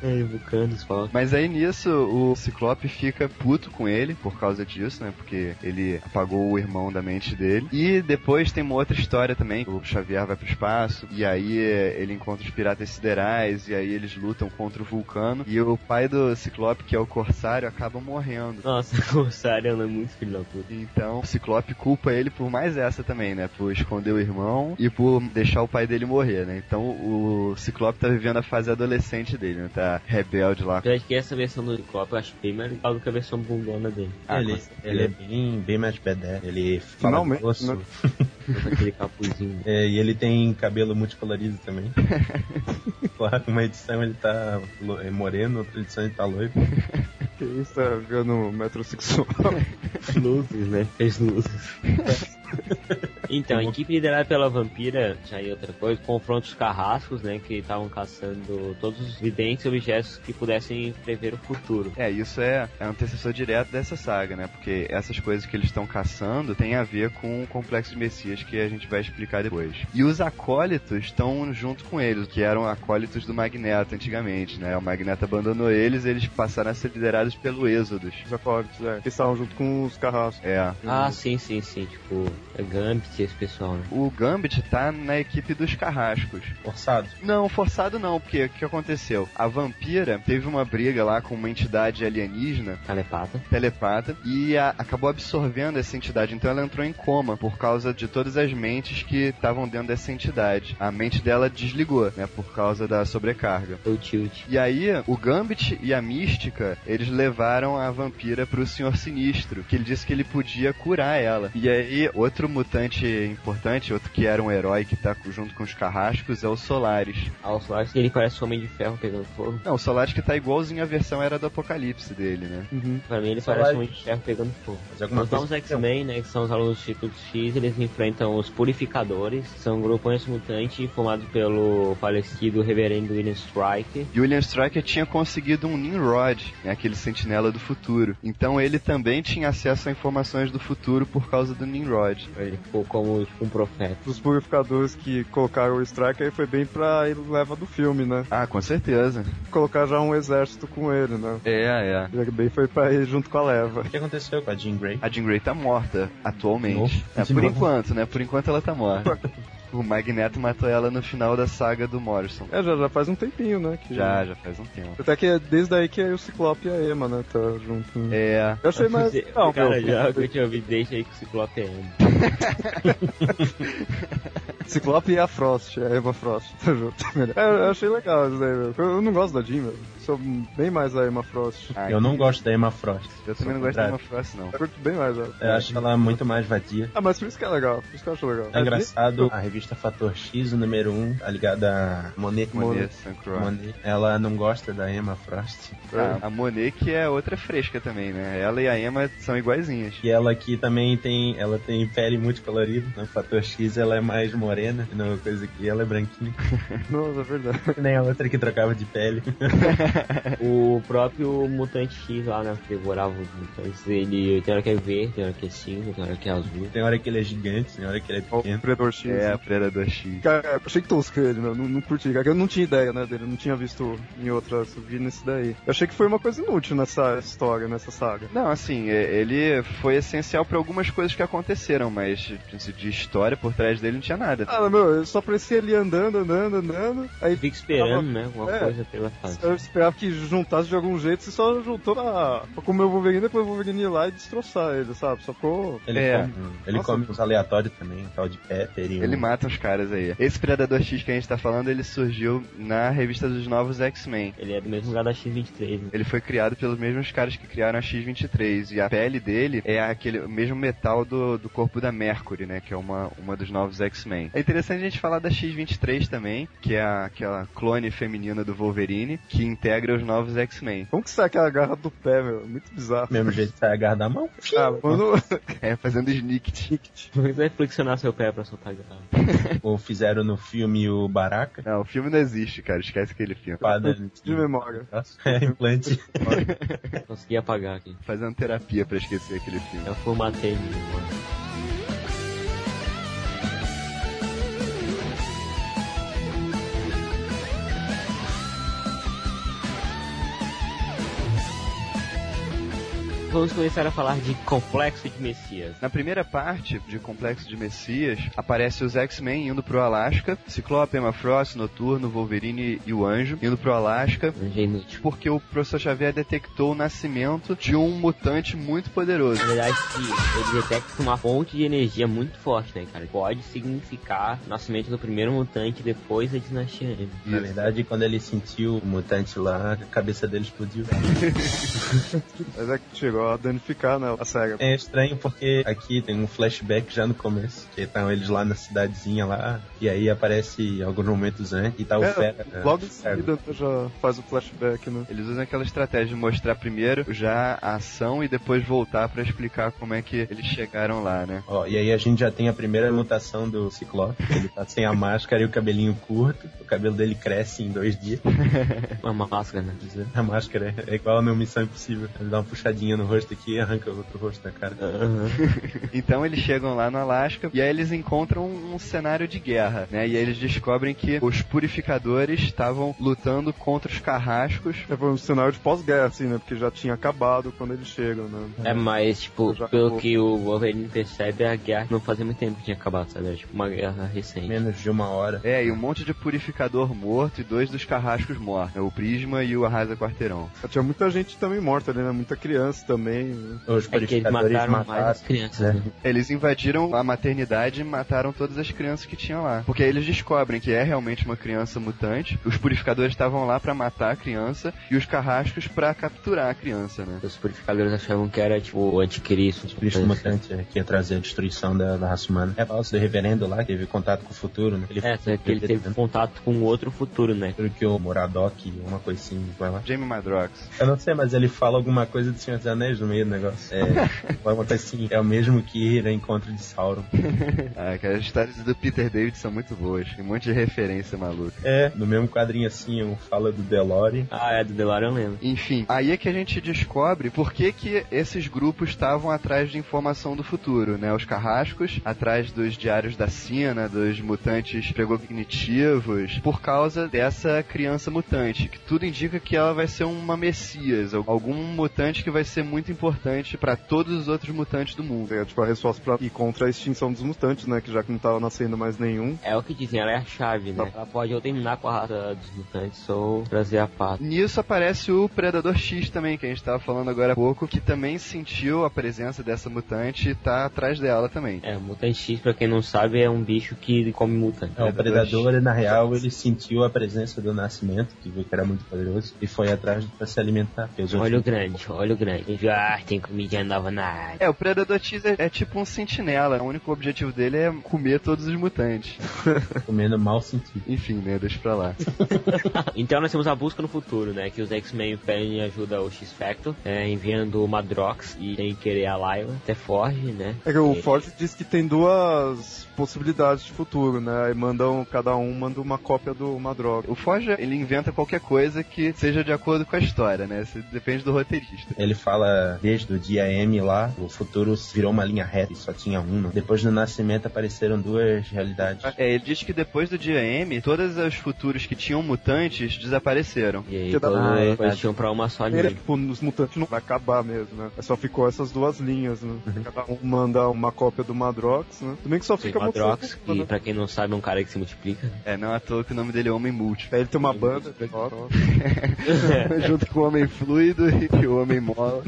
É, Vulcano, Spock. Mas aí nisso, o Ciclope fica puto com ele por causa disso, né? Porque ele apagou o irmão da mente dele. E depois tem uma outra história também. O Xavier vai pro espaço e aí eh, ele encontra os piratas siderais e aí eles lutam contra o Vulcano. E o pai do Ciclope, que é o Corsário, acaba morrendo. Nossa, o Sarian é muito filho da puta. Então, o Ciclope culpa ele por mais essa também, né? Por esconder o irmão e por deixar o pai dele morrer, né? Então, o Ciclope tá vivendo a fase adolescente dele, né? Tá rebelde lá. Eu acho que essa versão do Ciclope eu acho bem mais legal do que a versão bundona dele. Ah, ele, ele é bem, bem mais pedé. Ele fala Finalmente, grosso. né? Aquele capuzinho. É, e ele tem cabelo multicolorido também. Claro, uma edição ele tá é moreno, outra edição ele tá loiro. Que isso, tá vendo metrosexual. luzes, né? Fez luzes. Então, a equipe liderada pela vampira, já é outra coisa, confronta os carrascos, né, que estavam caçando todos os videntes e objetos que pudessem prever o futuro. É, isso é, é antecessor direto dessa saga, né? Porque essas coisas que eles estão caçando tem a ver com o complexo de Messias que a gente vai explicar depois. E os acólitos estão junto com eles, que eram acólitos do Magneto antigamente, né? O Magneto abandonou eles e eles passaram a ser liderados pelo Êxodos. Os acólitos, é. Que estavam junto com os carrascos. É. Ah, sim, sim, sim, tipo, é Esse pessoal, né? O Gambit tá na equipe dos carrascos. Forçado. Não, forçado não, porque o que aconteceu? A vampira teve uma briga lá com uma entidade alienígena Calepata. telepata e a- acabou absorvendo essa entidade. Então ela entrou em coma por causa de todas as mentes que estavam dentro dessa entidade. A mente dela desligou, né, por causa da sobrecarga. O Tilt. E aí, o Gambit e a Mística, eles levaram a vampira pro Senhor Sinistro, que ele disse que ele podia curar ela. E aí, outro mutante importante, outro que era um herói que tá junto com os carrascos, é o Solaris. Ah, o Solaris, ele parece um homem de ferro pegando fogo. Não, o Solaris que tá igualzinho à versão era do Apocalipse dele, né? Uhum. Pra mim ele Solaris. parece um homem de ferro pegando fogo. Mas Os X-Men, né, que são os alunos do Instituto X, eles enfrentam os Purificadores, que são um grupo anti-mutante formado pelo falecido reverendo William Strike. E o William Stryker tinha conseguido um Nimrod, né, aquele sentinela do futuro. Então ele também tinha acesso a informações do futuro por causa do Nimrod. Ele ficou como tipo, um profeta. Os purificadores que colocaram o Strike aí foi bem pra ele leva do filme, né? Ah, com certeza. Colocar já um exército com ele, né? É, é. Bem foi pra ir junto com a leva. O que aconteceu com a Jean Grey? A Jean Grey tá morta atualmente. É, por novo? enquanto, né? Por enquanto ela tá morta. O Magneto matou ela no final da saga do Morrison. É, já, já faz um tempinho, né? Que... Já, já faz um tempo. Até que é desde aí que aí o Ciclope e a Ema, né? Tá junto. É. Eu achei mais. Não, cara, meu, já que eu tinha ouvido, deixa aí que o Ciclope é emo. Ciclope e a Frost, a Eva Frost, tá junto. É, eu achei legal isso daí, meu. Eu não gosto da Jean, meu. Sou bem mais a Emma Frost. Ah, Eu não gosto da Emma Frost. Eu também não gosto da. Emma Frost, não. Eu curto bem mais ela. Eu acho ela muito mais vadia. Ah, mas por isso que é legal. Por isso que eu acho legal. É engraçado, a revista Fator X, o número 1, tá ligada a Monet. Monet. Monet. Ela não gosta da Emma Frost. Ah, a Monet que é outra fresca também, né? Ela e a Emma são iguaizinhas. E ela aqui também tem, ela tem pele muito colorida. No Fator X ela é mais morena, e na coisa aqui ela é branquinha. Nossa, é verdade. Que nem a outra que trocava de pele. O próprio Mutante X lá, né? Que devorava os mutantes. Ele tem hora que é verde, tem hora que é cinza, tem hora que é azul. Tem hora que ele é gigante, tem hora que ele é O pequeno. Predador X. É, a Predador X. Cara, eu achei que tosco ele, né? Não, não curti. Cara, eu não tinha ideia, né, dele. Não tinha visto em outras. Vi nesse daí. Eu achei que foi uma coisa inútil nessa história, nessa saga. Não, assim, é- ele foi essencial pra algumas coisas que aconteceram, mas de- de história por trás dele não tinha nada. Ah, meu, eu só parecia ele andando, andando, andando. Aí Fica esperando, né? Alguma É. coisa pela fase. eu esperava que juntasse de algum jeito, você só juntou na. pra comer o Wolverine, depois o Wolverine ir lá e destroçar ele, sabe? Só ficou. Ele, É. come, ele Nossa. come uns aleatórios também, um tal de Pepper e um... Ele mata os caras aí. Esse Predador X que a gente tá falando, ele surgiu na revista dos novos X-Men. Ele é do mesmo lugar da X-23, né? Ele foi criado pelos mesmos caras que criaram a X-23. E a pele dele é aquele o mesmo metal do, do corpo da Mercury, né? Que é uma, uma dos novos X-Men. É interessante a gente falar da X-23 também, que é a- aquela clone feminina do Wolverine, que integra os novos X-Men. Como que sai aquela garra do pé, meu? Muito bizarro. Mesmo jeito que sai a garra da mão. Ah, quando. É, fazendo snicket. Por que você vai flexionar seu pé pra soltar a garra? Ou fizeram no filme o Baraka. Não, o filme não existe, cara. Esquece aquele filme. Espada de memória. É, implante. Consegui apagar aqui. Fazendo terapia pra esquecer aquele filme. Eu formatei minha memória. Vamos começar a falar de Complexo de Messias. Na primeira parte de Complexo de Messias, aparece os X-Men indo pro Alasca, Ciclope, Emma Frost, Noturno, Wolverine e o Anjo indo pro Alasca, Anjo inútil. porque o professor Xavier detectou o nascimento de um mutante muito poderoso. Na verdade, ele detecta uma fonte de energia muito forte, né, cara? Pode significar o nascimento do primeiro mutante depois da dinastia M. Na verdade, quando ele sentiu o mutante lá, a cabeça dele explodiu. Mas é que chegou a danificar, né? A SEGA. É estranho porque aqui tem um flashback já no começo, que estão eles lá na cidadezinha lá, e aí aparece alguns momentos antes, e tá o É, Fera. Logo em é, seguida já faz o flashback, né? Eles usam aquela estratégia de mostrar primeiro já a ação e depois voltar pra explicar como é que eles chegaram lá, né? Ó, e aí a gente já tem a primeira mutação do Ciclope. Ele tá sem a máscara e o cabelinho curto. O cabelo dele cresce em dois dias. Uma máscara, né? A máscara é igual a meu Missão Impossível. Ele dá uma puxadinha no rosto aqui e arranca o outro rosto da cara. Aham. Então eles chegam lá no Alasca e aí eles encontram um cenário de guerra, né? E aí eles descobrem que os purificadores estavam lutando contra os carrascos. É foi um cenário de pós-guerra, assim, né? Porque já tinha acabado quando eles chegam, né? É, mas, tipo, Já pelo acabou. que o Wolverine percebe, a guerra não fazia muito tempo que tinha acabado, sabe? Era tipo uma guerra recente. Menos de uma hora. É, e um monte de purificador morto e dois dos carrascos mortos, né? o Prisma e o Arrasa Quarteirão. Tinha muita gente também morta ali, né? Muita criança também. Né? Os É que eles purificadores mataram, mataram. mais as crianças, né? Eles invadiram a maternidade e mataram todas as crianças que tinham lá. Porque aí eles descobrem que é realmente uma criança mutante. Os purificadores estavam lá pra matar a criança e os carrascos pra capturar a criança, né? Os purificadores achavam que era, tipo, o anticristo. Os bichos mutantes é, que ia trazer a destruição da, da raça humana. É falso do reverendo lá, que teve contato com o futuro, né? Ele É, que ele teve contato com outro futuro, né? Que o Moradok, uma coisa assim, vai lá. Jamie Madrox. Eu não sei, mas ele fala alguma coisa do Senhor dos Anéis no meio do negócio. É, vai coisa assim, é o mesmo que ir ao encontro de Sauron. Ah, cara, as histórias do Peter David são muito boas. Tem um monte de referência maluca. É, no mesmo quadrinho assim, um fala do DeLorean. Ah, é, do DeLorean eu lembro. Enfim, aí é que a gente descobre por que, que esses grupos estavam atrás de informação do futuro, né? Os carrascos, atrás dos diários da Sina, dos mutantes precognitivos, por causa dessa criança mutante, que tudo indica que ela vai ser uma messias, algum mutante que vai ser muito muito importante pra todos os outros mutantes do mundo. É tipo a resposta pra ir contra a extinção dos mutantes, né? Que já que não tava nascendo mais nenhum. É o que dizem, ela é a chave, né? Ela pode ou terminar com a raça dos mutantes ou trazer a paz. Nisso aparece o Predador X também, que a gente tava falando agora há pouco, que também sentiu a presença dessa mutante e tá atrás dela também. É, o mutante X, pra quem não sabe, é um bicho que come mutante. É, o predador, na real, ele sentiu a presença do nascimento, que viu que era muito poderoso, e foi atrás pra se alimentar. Olho grande, olho grande. Ah, tem comida nova na área. É, o Predador X é, é tipo um sentinela. O único objetivo dele é comer todos os mutantes. comendo mal sentido. Enfim, né? Deixa pra lá. Então nós temos a busca no futuro, né? Que os X-Men pedem ajuda ao X-Factor, é, enviando o Madrox e sem querer a Lyla, até foge, né? É que o E- Ford diz que tem duas possibilidades de futuro, né? Aí mandam, cada um manda uma cópia do Madroga. O Forja, ele inventa qualquer coisa que seja de acordo com a história, né? Isso depende do roteirista. Ele fala desde o dia M lá, o futuro virou uma linha reta e só tinha uma. Depois do nascimento apareceram duas realidades. É, ele diz que depois do dia M, todos os futuros que tinham mutantes desapareceram. E aí todos Ah, é eles tinham pra uma só Ele, linha. tipo, os mutantes não vai acabar mesmo, né? Só ficou essas duas linhas, né? Uhum. Cada um manda uma cópia do Madrox, né? Também que só fica Madrox, que né? pra quem não sabe é um cara que se multiplica. É, não à toa que o nome dele é Homem Múltiplo. Aí ele tem uma banda, ó, ó. Junto com o Homem Fluido e o Homem Mola.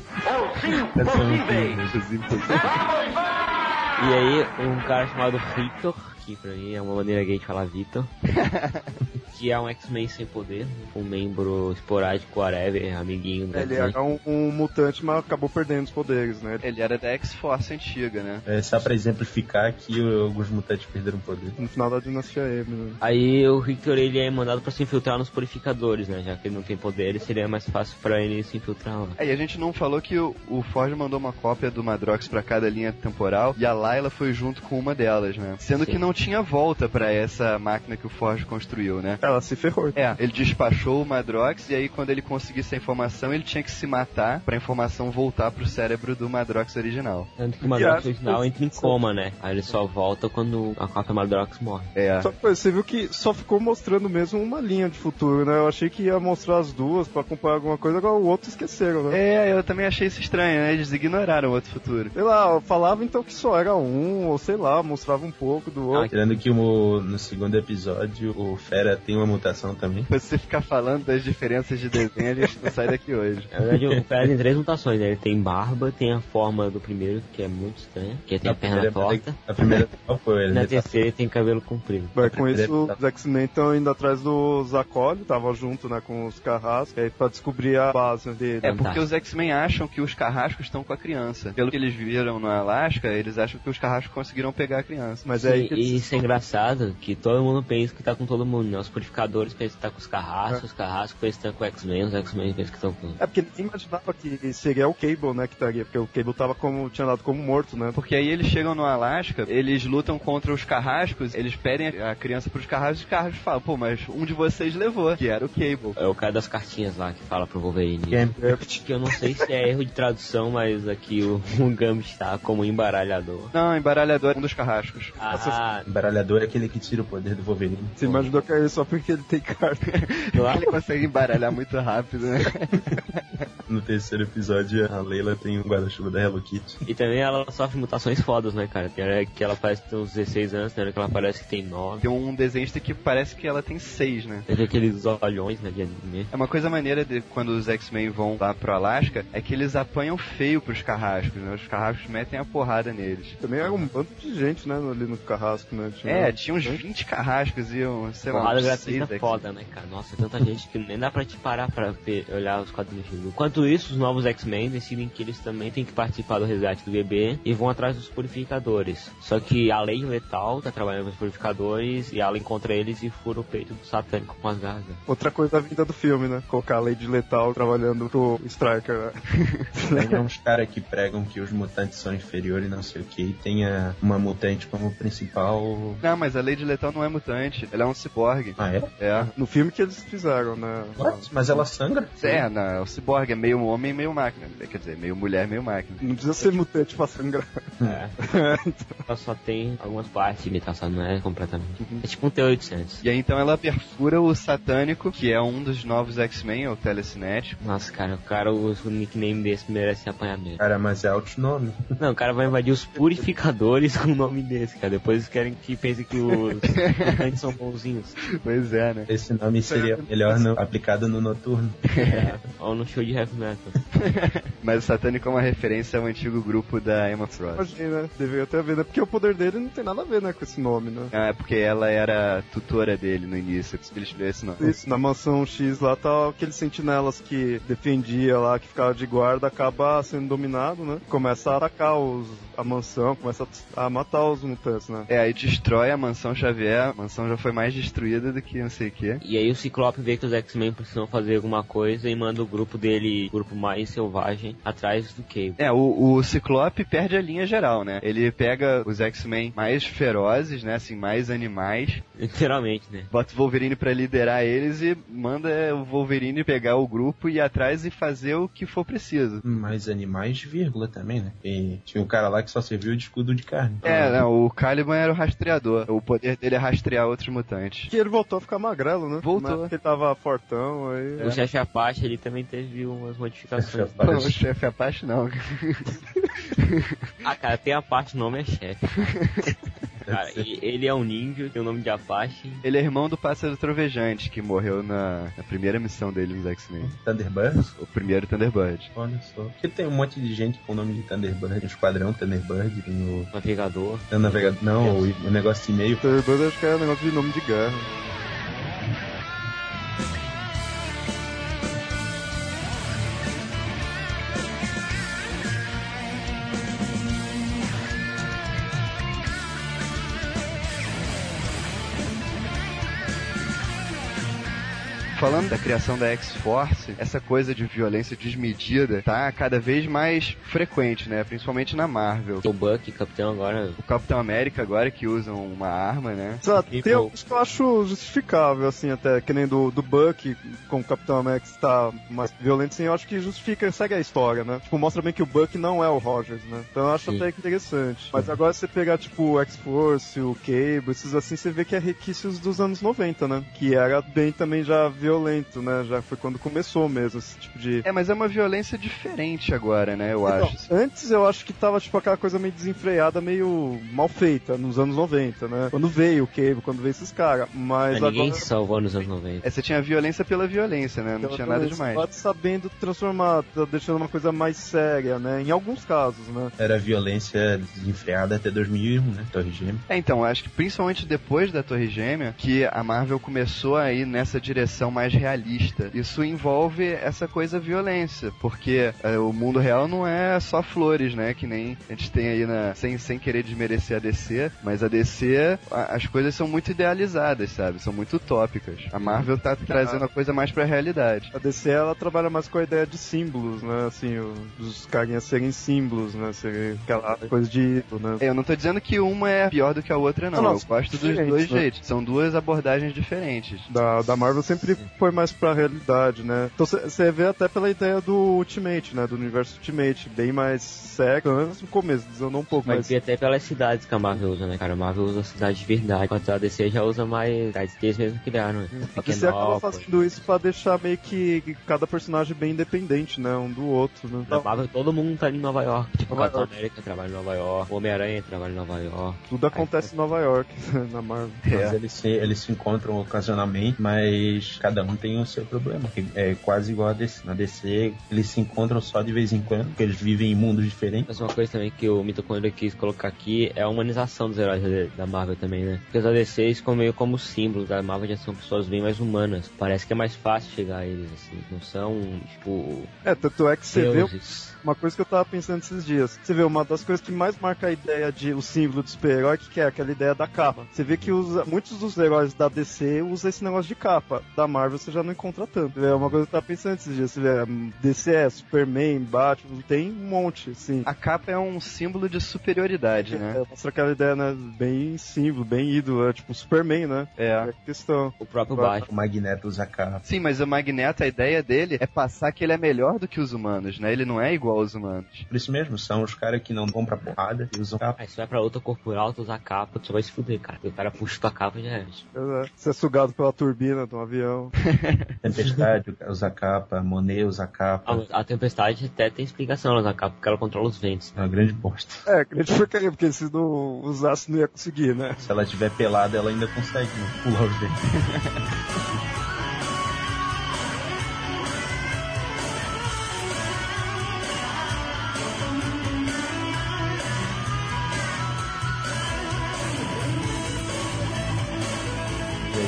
E aí, um cara chamado Victor, que pra mim é uma maneira gay de falar Victor, que é um X-Men sem poder, um membro esporádico, whatever, amiguinho do Ele era um, um mutante, mas acabou perdendo os poderes, né? Ele era da X-Force antiga, né? É só pra exemplificar que alguns mutantes perderam poder. No final da dinastia M, né? Aí o Victor ele é mandado pra se infiltrar nos purificadores, né? Já que ele não tem poderes, seria mais fácil pra ele se infiltrar lá. É, e a gente não falou que o, o Forge mandou uma cópia do Madrox pra cada linha temporal e a Layla foi junto com uma delas, né? Sendo Sim. que não tinha volta pra essa máquina que o Forge construiu, né? Ela se ferrou. É, ele despachou o Madrox e aí quando ele conseguisse a informação, ele tinha que se matar pra informação voltar pro cérebro do Madrox original. Tanto que o Madrox acho original que- entra em coma, né? Aí ele só volta quando a cópia Madrox morre. É. Só que você viu que só ficou mostrando mesmo uma linha de futuro, né? Eu achei que ia mostrar as duas pra acompanhar alguma coisa, agora o outro esqueceram, né? É, eu também achei isso estranho, né? Eles ignoraram o outro futuro. Sei lá, eu falava então que só era um, ou sei lá, mostrava um pouco do outro. Tirando que o- no segundo episódio o Fera tem uma mutação também. Se você ficar falando das diferenças de desenho, a gente não sai daqui hoje. Na verdade, o Fera tem três mutações, né? Ele tem barba, tem a forma do primeiro, que é muito estranha, que tem a perna primeira- torta. A primeira qual foi? Ele Na tá- terceira ele tem cabelo comprido. Vai, com primeira isso, etapa. os X-Men estão indo atrás do Zacoli, tava junto, né, com os Carrascos, aí pra descobrir a base dele. É porque Fantástico. os X-Men acham que os carrascos estão com a criança. Pelo que eles viram no Alasca, eles acham que os carrascos conseguiram pegar a criança. Mas é aí E, que isso é engraçado, que todo mundo pensa que tá com todo mundo, né? Os purificadores pensam que tá com os carrascos, os carrascos pensam que tá com o X-Men, os X-Men pensam que estão com... É porque ninguém imaginava que seria o Cable, né, que estaria, porque o Cable tava como, tinha dado como morto, né? Porque aí eles chegam no Alasca, eles lutam contra os carrascos, eles pedem a criança pros carrascos e os carrascos falam, pô, mas um de vocês levou, que era o Cable. É o cara das cartinhas lá que fala pro Wolverine. Gambit. Que eu não sei se é erro de tradução, mas aqui o, o Gambit tá como embaralhador. Não, embaralhador é um dos carrascos. Ah, Embaralhador é aquele que tira o poder do Wolverine. Você imaginou que era só porque ele tem carta. claro. Ele consegue embaralhar muito rápido, né? No terceiro episódio, a Leila tem um guarda-chuva da Hello Kitty. E também ela sofre mutações fodas, né, cara? Tem hora que ela parece ter uns 16 anos, tem hora que ela parece que tem 9. Tem um desenhista que parece que ela tem seis, né? Teve aqueles olhões, né, de anime. É uma coisa maneira de quando os X-Men vão lá pro Alasca, é que eles apanham feio pros carrascos, né? Os carrascos metem a porrada neles. Também era um bando de gente, né, ali no Carrasco, né? Tinha- É, tinha uns 20 carrascos e um, sei lá, uns seis é foda, né, cara? Nossa, tanta gente que nem dá pra te parar pra ver- olhar os quadrinhos. Enquanto isso, os novos X-Men decidem que eles também têm que participar do resgate do bebê e vão atrás dos purificadores. Só que a Lei Letal tá trabalhando com os purificadores e ela encontra eles e fura o peito do satânico com as garras. Outra coisa da vida do filme, né? Colocar a Lady Letal trabalhando pro Striker, né? Tem uns caras que pregam que os mutantes são inferiores e não sei o que, e tem a- uma mutante como principal. Não, mas a Lady Letal não é mutante, ela é um ciborgue. Ah, Ah, é? É. No filme que eles fizeram, né? What? Mas ela sangra? É, não, o ciborgue é meio homem, meio máquina. Quer dizer, meio mulher, meio máquina. Não precisa ser mutante pra sangrar. É. Ela só tem algumas partes de imitação, não é completamente. É tipo um T-800. E aí então ela perfura o satânico, que é um dos novos X-Men, o telecinético. Nossa, cara, o cara usa um nickname desse merece apanhar mesmo. Cara, mas é alto nome. Não, o cara vai invadir os purificadores com o nome desse, cara. Depois eles querem que pense que os mutantes são bonzinhos. Pois é, né? Esse nome seria melhor no- aplicado no noturno. É, ou no show de heavy metal. Mas o satânico é uma referência ao antigo grupo da Emma Frost. Imagina, né? Deveria ter a ver, né? Porque o poder dele não tem nada a ver, né, com esse nome, né? Ah, é porque ela era tutora dele no início, por isso que ele escolheu esse nome. Isso, na mansão X lá tá aqueles sentinelas que defendia lá, que ficava de guarda, acaba sendo dominado, né? Começa a atacar os, a mansão, começa a, a matar os mutantes, né? É, aí destrói a mansão Xavier, a mansão já foi mais destruída do que não sei o que. E aí o Ciclope vê que os X-Men precisam fazer alguma coisa e manda o grupo dele, o grupo mais selvagem, atrás do Cable. É, o, o Ciclope perde a linha geral, né? Ele pega os X-Men mais ferozes, né? Assim, mais animais, Literalmente, né? bota o Wolverine pra liderar eles e manda o Wolverine pegar o grupo e ir atrás e fazer o que for preciso. Mais animais, vírgula também, né? E tinha um cara lá que só serviu de escudo de carne. É, não, o Caliban era o rastreador. O poder dele é rastrear outros mutantes. Que ele voltou a ficar magrelo, né? Voltou. Mas Ele tava fortão, aí... O chefe Apache ele também teve umas modificações. Pô, o chefe Apache não. ah, cara, tem Apache, o nome é chefe. Cara, e ele é um ninja, tem o nome de Apache. Ele é irmão do Pássaro Trovejante, que morreu na, na primeira missão dele nos X-Men. Thunderbird? O primeiro Thunderbird. Olha só. Porque tem um monte de gente com o nome de Thunderbird. O Esquadrão Thunderbird, tem o... Navegador. O navegador... Não, o, o negócio de e-mail. Thunderbird acho que é negócio de nome de guerra. Falando da criação da X-Force, essa coisa de violência desmedida tá cada vez mais frequente, né? Principalmente na Marvel. O Buck, capitão, agora. O Capitão América agora que usa uma arma, né? Exato, tem pô- alguns que eu acho justificável, assim, até, que nem do, do Buck, com o Capitão América está mais violento, assim, eu acho que justifica, segue a história, né? Tipo, mostra bem que o Buck não é o Rogers, né? Então eu acho Sim. até que interessante. Mas agora você pegar, tipo, o X-Force, o Cable, esses assim, você vê que é requisitos dos anos 90, né? Que era bem também já violento, né? Já foi quando começou mesmo esse tipo de... É, mas é uma violência diferente agora, né? Eu Então, acho. antes eu acho que tava tipo aquela coisa meio desenfreada, meio mal feita nos anos 90, né? Quando veio o Cable, quando veio esses caras. Mas Mas ninguém agora se salvou nos anos 90. É, você tinha violência pela violência, né? Não Pela tinha nada demais. Pode sabendo transformar, tá deixando uma coisa mais séria, né? Em alguns casos, né? Era violência desenfreada até 2001, né? Torre Gêmea. É, então, acho que principalmente depois da Torre Gêmea, que a Marvel começou a ir nessa direção mais realista. Isso envolve essa coisa violência, porque é, o mundo real não é só flores, né? Que nem a gente tem aí na. Sem, sem querer desmerecer a DC, mas a DC, a- as coisas são muito idealizadas, sabe? São muito utópicas. A Marvel tá trazendo a coisa mais pra realidade. A DC ela trabalha mais com a ideia de símbolos, né? Assim, os carinhas serem símbolos, né? Serem aquela coisa de né? É, Eu não tô dizendo que uma é pior do que a outra, não. Não, não, Eu gosto dos dois né? jeitos. São duas abordagens diferentes. Da, da Marvel sempre foi mais pra realidade, né? Então você vê até pela ideia do Ultimate, né? Do universo Ultimate, bem mais sério, antes no começo, desandou um pouco, Mas mas... vê até pelas cidades que a Marvel usa, né, cara? A Marvel usa cidades de verdade. Enquanto a DC já usa mais cidades que eles mesmos criaram, né? A DC acaba fazendo isso pra deixar meio que cada personagem bem independente, né? Um do outro, né? Na Marvel todo mundo tá em Nova York. Tipo, o Nova Capitão York. América trabalha em Nova York, o Homem-Aranha trabalha em Nova York. Tudo acontece em Nova York, na Marvel. Mas eles, se, eles se encontram ocasionalmente, mas cada um tem o seu problema. É quase igual a DC. Na DC, eles se encontram só de vez em quando, porque eles vivem em mundos diferentes. Mas uma coisa também que o Mitocôndria quis colocar aqui é a humanização dos heróis da- Marvel também, né? Porque os ADCs ficam meio como símbolos da Marvel já são pessoas bem mais humanas. Parece que é mais fácil chegar a eles, assim. Não são, tipo, É, tanto é que você vê deuses. Uma coisa que eu tava pensando esses dias. Você vê, uma das coisas que mais marca a ideia de o símbolo do super-herói, que é aquela ideia da capa. Você vê que os, muitos dos heróis da DC usam esse negócio de capa. Da Marvel você já não encontra tanto. É uma coisa que eu tava pensando esses dias. Você vê, DC é Superman, Batman, tem um monte, assim. A capa é um símbolo de superioridade, né? É, mostra aquela ideia, né, bem símbolo, bem ídolo, é tipo Superman, né? É. É a questão. O próprio Batman. O Magneto usa capa. Sim, mas o Magneto, a ideia dele é passar que ele é melhor do que os humanos, né? Ele não é igual aos humanos. Por isso mesmo, são os caras que não vão pra porrada e usam capa. Aí você vai pra outra corporal, tu usa a capa, tu só vai se fuder, cara. O cara puxa tua capa e já é. Você é sugado pela turbina de um avião. Tempestade usa capa, Monet usa capa. A, a tempestade até tem explicação lá na capa, porque ela controla os ventos. É uma grande bosta. É, grande porcaria, porque se não usasse não ia conseguir, né? Se ela tiver pelada, ela ainda consegue né, pular os ventos.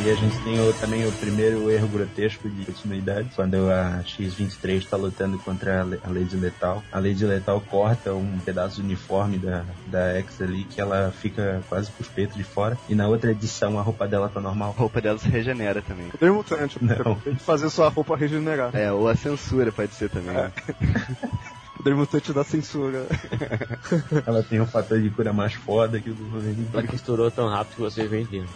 E a gente tem o- também o primeiro erro grotesco de continuidade, quando a X-23 está lutando contra a Lady Letal. A Lady Letal corta um pedaço do uniforme da, da X ali, que ela fica quase com os peitos de fora. E na outra edição a roupa dela tá normal. A roupa dela se regenera também. Poder mutante, Não. tem que fazer sua roupa regenerar. É, ou a censura pode ser também. né? Poder mutante da censura. Ela tem um fator de cura mais foda que o do Wolverine. Ela costurou tão rápido que vocês nem viram.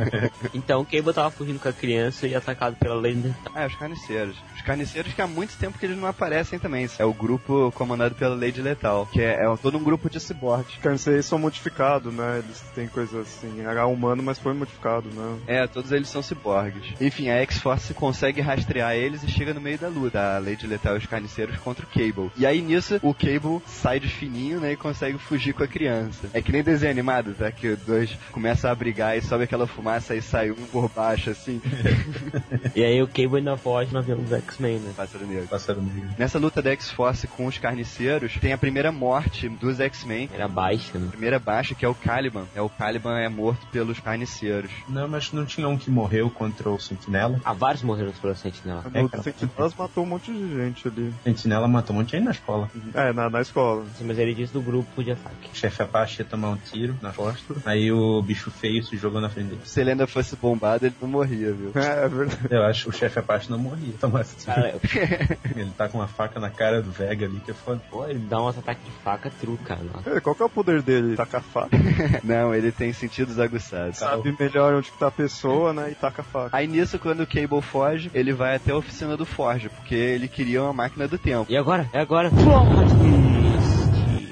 então o Cable tava fugindo com a criança e atacado pela Lady Ah, é os carniceiros. Os carniceiros que há muito tempo que eles não aparecem também. É o grupo comandado pela Lady Letal, que é, é todo um grupo de ciborgues. Os carniceiros são modificados, né? Eles têm coisas assim, era humano, mas foi modificado, né? É, todos eles são ciborgues. Enfim, a X-Force consegue rastrear eles e chega no meio da luta. A Lady Letal e os carniceiros contra o Cable. E aí nisso, o Cable sai de fininho, né, e consegue fugir com a criança. É que nem desenho animado, tá? Que os dois começam a brigar e sobe aquela fumaça e sai um por baixo, assim. E aí o Cable ainda foge no avião dos X-Men, né? Pássaro negro. Passaram meio. Nessa luta da X-Force com os carniceiros, tem a primeira morte dos X-Men. Era baixa, né? A primeira baixa, que é o Caliban. É o Caliban é morto pelos carniceiros. Não, mas não tinha um que morreu contra o Sentinela? Há vários morreram pela Sentinela. É, No cara. Sentinelas matou um monte de gente ali. Sentinela matou um monte de gente na escola. É, na, na escola. Mas ele disse do grupo de ataque. O chefe Apache ia tomar um tiro na costa, aí o bicho feio se jogou na frente dele. Se ele ainda fosse bombado, ele não morria, viu? É, é verdade. Eu acho que o chefe Apache não morria tomasse tiro. Cara, Ele tá com uma faca na cara do Vega ali, que é foda. pô, ele dá uns ataques de faca cara. Nossa. É, qual que é o poder dele? Taca a faca. Não, ele tem sentidos aguçados. Sabe melhor onde que tá a pessoa, né? E taca a faca. Aí nisso, quando o Cable foge, ele vai até a oficina do Forge, porque ele queria uma máquina do tempo. E agora? É agora? Plot!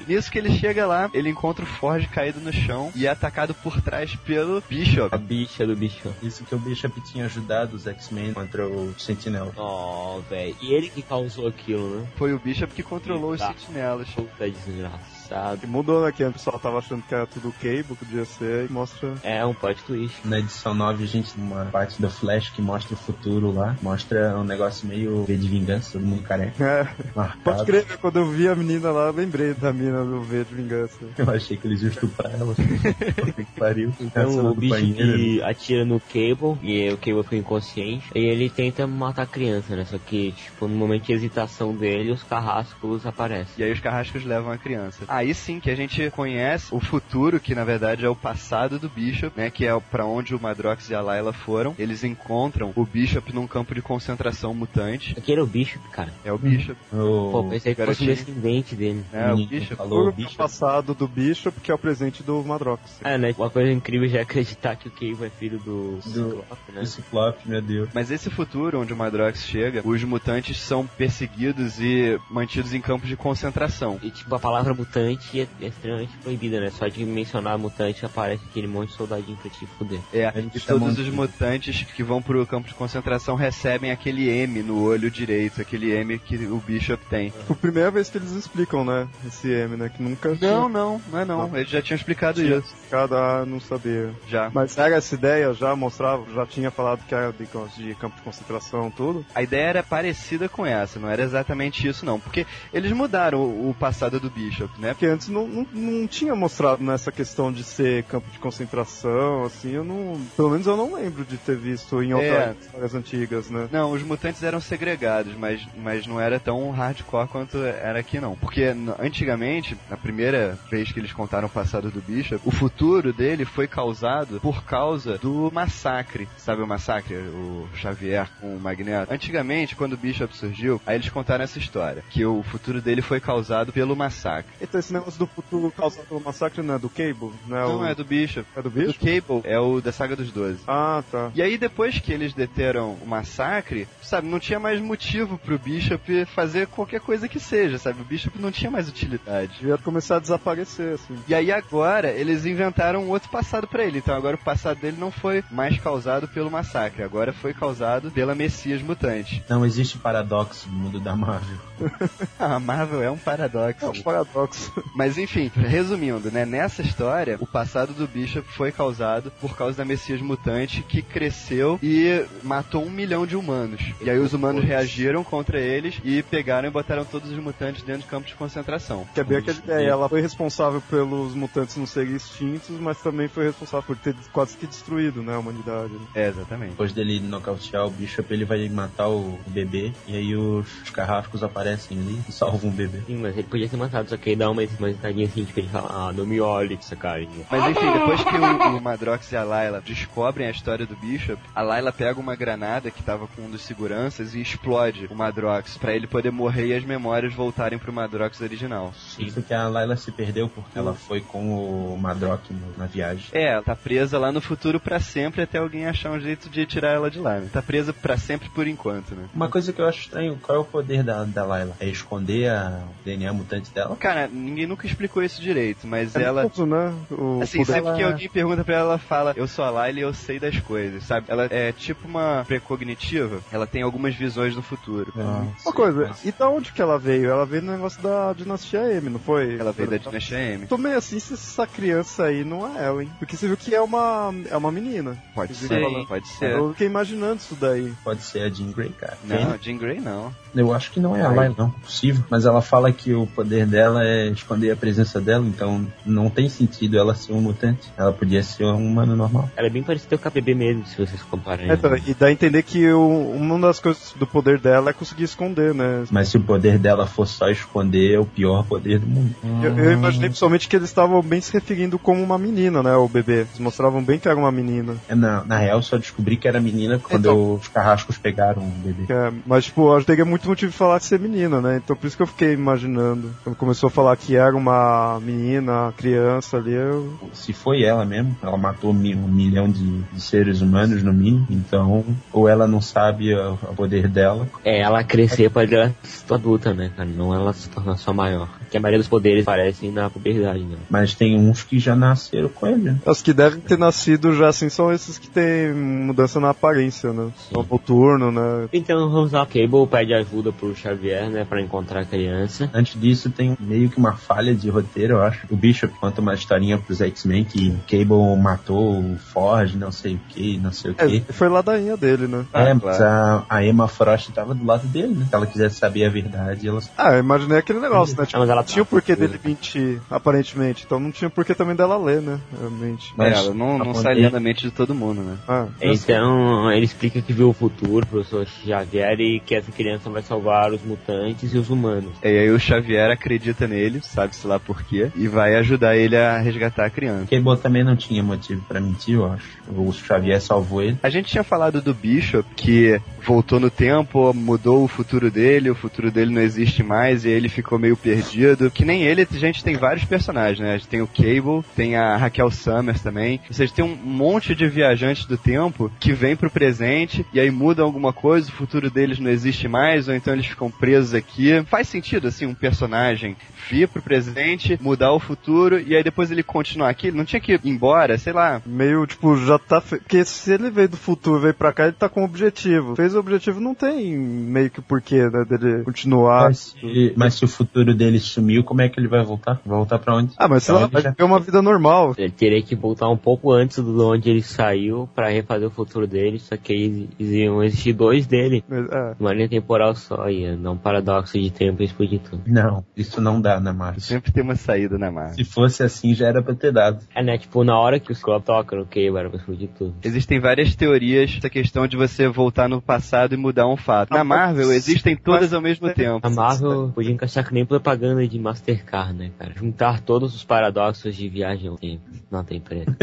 Nisso que ele chega lá, ele encontra o Forge caído no chão e é atacado por trás pelo Bishop. A bicha do bicho. Isso que o Bishop tinha ajudado os X-Men contra o Sentinela. Oh, velho. E ele que causou aquilo, né? Foi o Bishop que controlou os Tá. sentinelas. Puta desgraçado. Que mudou, né? Que o pessoal tava achando que era tudo Cable, que podia ser, e mostra. É um plot twist. Na edição 9 a gente tem uma parte do Flash que mostra o futuro lá. Mostra um negócio meio V de vingança, todo mundo careca. É, Marcado. pode crer, né? quando eu vi a menina lá, eu lembrei da mina do V de Vingança. Eu achei que eles iam estuprar ela. que pariu. Essa Então do o bicho que atira no Cable e o Cable fica inconsciente. E ele tenta matar a criança, né? Só que, tipo, no momento de hesitação dele, os carrascos aparecem. E aí os carrascos levam a criança. Aí sim que a gente conhece o futuro, que na verdade é o passado do Bishop, né? Que é pra onde o Madrox e a Layla foram. Eles encontram o Bishop num campo de concentração mutante. Aquele é o Bishop, cara. É o Bishop. Pô, O pensei que fosse garotinho. descendente dele. É, o menino Bishop. falou O bicho. passado do Bishop, que é o presente do Madrox. É, né? Uma coisa incrível já é acreditar que o Cable é filho do Ciclope, né? Esse flop, meu Deus. Mas esse futuro onde o Madrox chega, os mutantes são perseguidos e mantidos em campos de concentração. E tipo, a palavra mutante é, é extremamente proibida, né? Só de mencionar mutante aparece aquele monte de soldadinho pra te fuder. É, A gente e todos os mutantes que vão pro campo de concentração recebem aquele M no olho direito, aquele M que o Bishop tem. Tipo, primeira vez que eles explicam, né? Esse M, né? Que nunca Não, não, não é não. Eles já tinham explicado tinha isso. cada não sabia. Já. Mas era essa ideia, já mostrava, já tinha falado que era de, de campo de concentração tudo. A ideia era parecida com essa, não era exatamente isso não. Porque eles mudaram o, o passado do Bishop, né? Que antes não, não, não tinha mostrado nessa questão de ser campo de concentração, assim, eu não. Pelo menos eu não lembro de ter visto em outras É. histórias antigas, né? Não, os mutantes eram segregados, mas, mas não era tão hardcore quanto era aqui não. Porque antigamente, na primeira vez que eles contaram o passado do Bishop, o futuro dele foi causado por causa do massacre. Sabe o massacre? O Xavier com o Magneto. Antigamente, quando o Bishop surgiu, aí eles contaram essa história. Que o futuro dele foi causado pelo massacre. Então esse negócio do futuro causado pelo massacre não é do Cable? Não é, Não, o... é do Bishop. é do O bicho? Cable é o da Saga dos Doze. Ah, tá. E aí, depois que eles deteram o massacre, sabe, não tinha mais motivo pro Bishop fazer qualquer coisa que seja, sabe? O Bishop não tinha mais utilidade. Devia começar a desaparecer, assim. E aí agora eles inventaram um outro passado pra ele. Então agora o passado dele não foi mais causado pelo massacre, agora foi causado pela Messias mutante. Não existe paradoxo no mundo da Marvel. A Marvel é um paradoxo. É um paradoxo. Mas enfim, resumindo, né? Nessa história, o passado do Bishop foi causado por causa da Messias mutante que cresceu e matou um milhão de humanos. E aí os humanos reagiram contra eles e pegaram e botaram todos os mutantes dentro de campos de concentração. Que é bem aquela ideia. Ela foi responsável pelos mutantes não serem extintos, mas também foi responsável por ter quase que destruído, né, a humanidade. né? É, exatamente. Depois dele nocautear o Bishop, ele vai matar o bebê. E aí os, os carrascos aparecem ali e salvam o bebê. Sim, mas ele podia ter matado, só que aí dá uma uma hesitadinha assim, tipo, ele fala, ah, não me olhe com essa carinha. Mas enfim, depois que o, o Madrox e a Layla descobrem a história do Bishop, a Layla pega uma granada que tava com um dos seguranças e explode o Madrox pra ele poder morrer e as memórias voltarem pro Madrox original. Isso que a Layla se perdeu porque ela foi com o Madrock no- na viagem. É, ela tá presa lá no futuro pra sempre até alguém achar um jeito de tirar ela de lá. né? Tá presa pra sempre por enquanto, né? Uma coisa que eu acho estranho, qual é o poder da, da Layla? É esconder a o DNA mutante dela? Cara, ninguém nunca explicou isso direito, mas É ela. né? O Assim, poder- sempre que alguém pergunta pra ela, ela fala, eu sou a Layla e eu sei das coisas, sabe? Ela é tipo uma precognitiva, ela tem algumas visões no futuro. Uma coisa, e da onde que ela veio? Ela veio no negócio da dinastia M, não foi? Ela veio da Dinastia M. Tô meio assim se essa criança aí não é ela, hein? Porque você viu que é uma, é uma menina. Pode ser, pode ser. Eu fiquei imaginando isso daí. Pode ser a Jean Grey, cara. Não, Jean Grey não. Eu acho que não é a Layla, não. Possível. Mas ela fala que o poder dela é esconder a presença dela, então não tem sentido ela ser um mutante. Ela podia ser um humano normal. Ela é bem parecida com a KPB mesmo, se vocês compararem. É, então, e dá a entender que o- uma das coisas do poder dela é conseguir esconder, né? Mas se o poder dela for só esconder, é o pior poder do mundo. Eu, eu imaginei principalmente que eles estavam bem se referindo como uma menina, né? O bebê. Eles mostravam bem que era uma menina. É, Na, na real, só descobri que era menina quando Então. os carrascos pegaram o bebê. É, mas, tipo, eu acho que teria muito motivo de falar de ser menina, né? Então por isso que eu fiquei imaginando. Quando começou a falar que era uma menina, criança ali, eu. Se foi ela mesmo, ela matou mi- um milhão de, de seres humanos no mínimo, então, ou ela não sabe o, o poder dela, É, ela crescer pra ela se adulta, né, cara? Não ela se tornar só maior. Que a maioria dos poderes aparecem na puberdade, né? mas tem uns que já nasceram com ele. né? Os que devem ter nascido já assim são esses que têm mudança na aparência, né? São noturno, né? Então vamos lá, Cable pede ajuda pro Xavier, né, pra encontrar a criança. Antes disso, tem meio que uma falha de roteiro, eu acho. O Bishop conta uma historinha pros X-Men que Cable matou o Ford, não sei o que, não sei o É, que. foi ladainha dele, né? É, Ah, mas a, a Emma Frost tava do lado dele, né? Se ela quisesse saber a verdade, ela Ah, eu imaginei aquele negócio, né? Tipo, mas ela tinha o porquê dele mentir, aparentemente. Então não tinha porquê também dela ler, né? Realmente. Mas é, ela não, não sai lendo a mente de todo mundo, né? Ah, Então ele explica que viu o futuro, professor Xavier, e que essa criança vai salvar os mutantes e os humanos. E aí o Xavier acredita nele, sabe-se lá por quê, e vai ajudar ele a resgatar a criança. Cable também não tinha motivo pra mentir, eu acho. O Xavier salvou ele. A gente tinha falado do Bishop, que voltou no tempo, mudou o futuro dele, o futuro dele não existe mais e ele ficou meio perdido. Que nem ele, a gente tem vários personagens, né? A gente tem o Cable, tem a Raquel Summers também. Ou seja, tem um monte de viajantes do tempo que vem pro presente e aí mudam alguma coisa, o futuro deles não existe mais, ou então eles ficam presos aqui. Faz sentido, assim, um personagem vir pro presente, mudar o futuro e aí depois ele continuar aqui. Não tinha que ir embora, sei lá. meio, tipo, já tá. Fe... Porque se ele veio do futuro, veio pra cá, ele tá com um objetivo. Fez o objetivo não tem meio que o porquê né, dele continuar. Mas se, mas se o futuro dele sumiu, como é que ele vai voltar? Vai voltar pra onde? Ah, mas sei lá, onde vai já- ter uma vida normal. Ele teria que voltar um pouco antes de onde ele saiu pra refazer o futuro dele, só que aí iam existir dois dele. Mas, é. Uma linha temporal só, ia dar um paradoxo de tempo e explodir tudo. Não, isso não dá na Marvel. Sempre tem uma saída Marvel. Se fosse assim, já era pra ter dado. É, né? Tipo, na hora que o Ciclope toca no Cable, era pra explodir tudo. Existem várias teorias essa questão de você voltar no passado e mudar um fato. Na Marvel existem todas ao mesmo tempo. A Marvel podia encaixar que nem propaganda de Mastercard, né, cara? Juntar todos os paradoxos de viagem ao tempo. Não tem preço.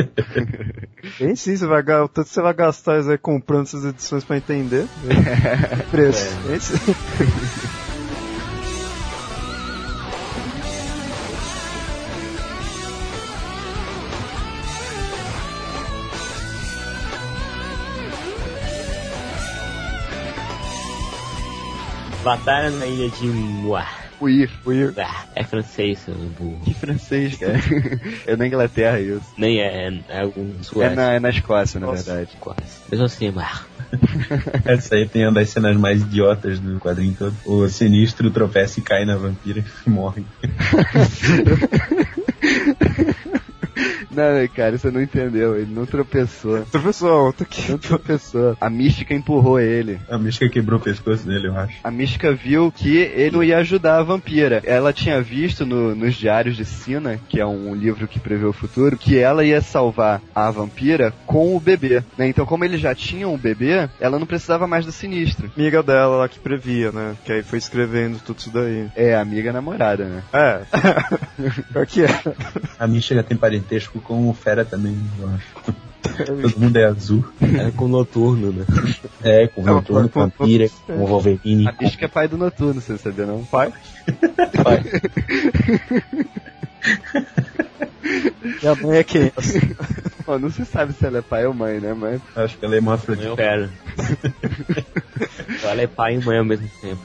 Tem sim, você vai, tanto que você vai gastar isso aí comprando essas edições pra entender. Preço. Tem sim. Batalha na ilha de Moir. O Ir. Ah, É francês, seu burro. Que francês, cara. é na Inglaterra isso. Nem é, é, é algum É suécio. na, é na Escócia, na Nossa. verdade. Quase. Mesmo assim, Moir. Essa aí tem uma das cenas mais idiotas do quadrinho todo. O sinistro tropeça e cai na vampira e morre. Não, cara, você não entendeu. Ele não tropeçou. Professor, outra aqui. Não tropeçou. A mística empurrou ele. A mística quebrou o pescoço dele, eu acho. A mística viu que ele não ia ajudar a vampira. Ela tinha visto no- nos diários de Sina, que é um livro que prevê o futuro, que ela ia salvar a vampira com o bebê. né? Então, como eles já tinham um bebê, ela não precisava mais do sinistro. Amiga dela lá que previa, né? Que aí foi escrevendo tudo isso daí. É, amiga namorada, né? É. Pior que é. A mística tem parentesco com o Fera também, eu acho. Todo mundo é azul. É com noturno, né? É, com o É, Noturno, com a com- Vampira, com o Wolverine. A mística é pai do noturno, você não sabia não? Pai? Pai. E a mãe é quem? Ó, não se sabe se ela é pai ou mãe, né? Mas Acho que ela é. Eu quero. Ela é pai e mãe ao mesmo tempo.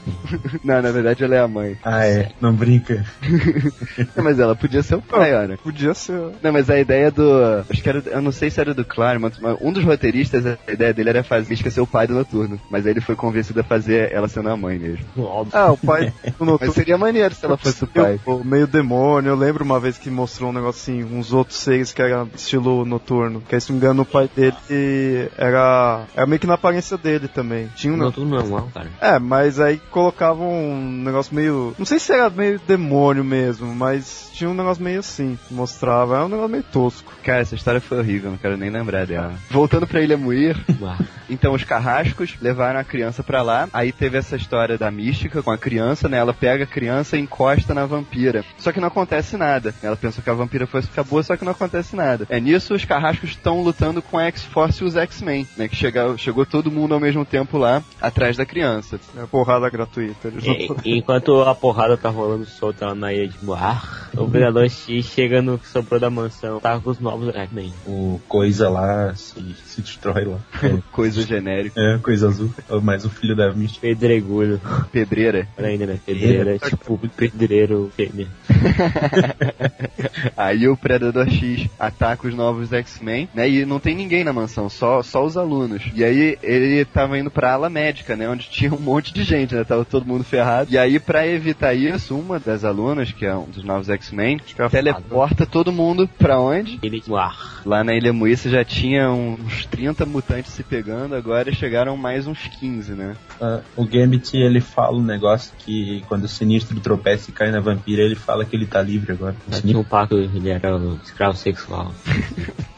não, na verdade ela é a mãe. Ah, é. Não brinca. Não, mas ela podia ser o pai, olha. Podia ser. Não, mas a ideia do. Acho que era. Eu não sei se era do Claremont, mas um dos roteiristas, a ideia dele era fazer Mística ser o pai do noturno. Mas aí ele foi convencido a fazer ela sendo a mãe mesmo. Óbvio. Ah, o pai do Mas noturno. seria maneiro se ela fosse o pai. Eu- meio demônio, eu lembro uma vez que mostrou um negócio assim, uns outros seres que era estilo noturno. Que aí, se não me engano, o pai dele era. Era meio que na aparência dele também. Tinha um. Noturno normal, cara. É, mas aí colocavam um negócio meio. Não sei se era meio demônio mesmo, mas tinha um negócio meio assim. que Mostrava. Era um negócio meio tosco. Cara, essa história foi horrível, não quero nem lembrar dela. Voltando pra Ilha Muir, Moir. então os carrascos levaram a criança pra lá. Aí teve essa história da mística com a criança, né? Ela pega a criança e encosta na vampira. Só que não acontece nada. Ela pensou que a vampira fosse ficar boa, só que não acontece nada. É nisso os carrascos estão lutando com a X-Force e os X-Men, né? Que chega, chegou todo mundo ao mesmo tempo lá, atrás da criança. Era porrada gratuita. Eles não- E- enquanto a porrada tá rolando solta lá na ilha de Moir, o Predador X chega no que sobrou da mansão, tá com os novos X-Men. O coisa lá se, se destrói lá. Coisa genérica. É, coisa azul. Mas o filho da mística. Pedregulho. Pedreira. Olha ainda, né? Pedreira, é tipo pedreiro fêmea. Aí o Predador X ataca os novos X-Men, né? E não tem ninguém na mansão, só, só os alunos. E aí ele tava indo pra ala médica, né? Onde tinha um monte de gente, né? Tava todo mundo ferrado. E aí, pra evitar isso, uma das alunas, que é um dos novos X-Men, teleporta todo mundo pra onde? Moir. Lá na Ilha Muíça já tinha uns 30 mutantes se pegando, agora chegaram mais uns 15, né? Ah, o Gambit, ele fala um negócio que quando o sinistro tropeça e cai na vampira, ele fala que ele tá livre agora. O Tinha um pacto, ele era um escravo sexual.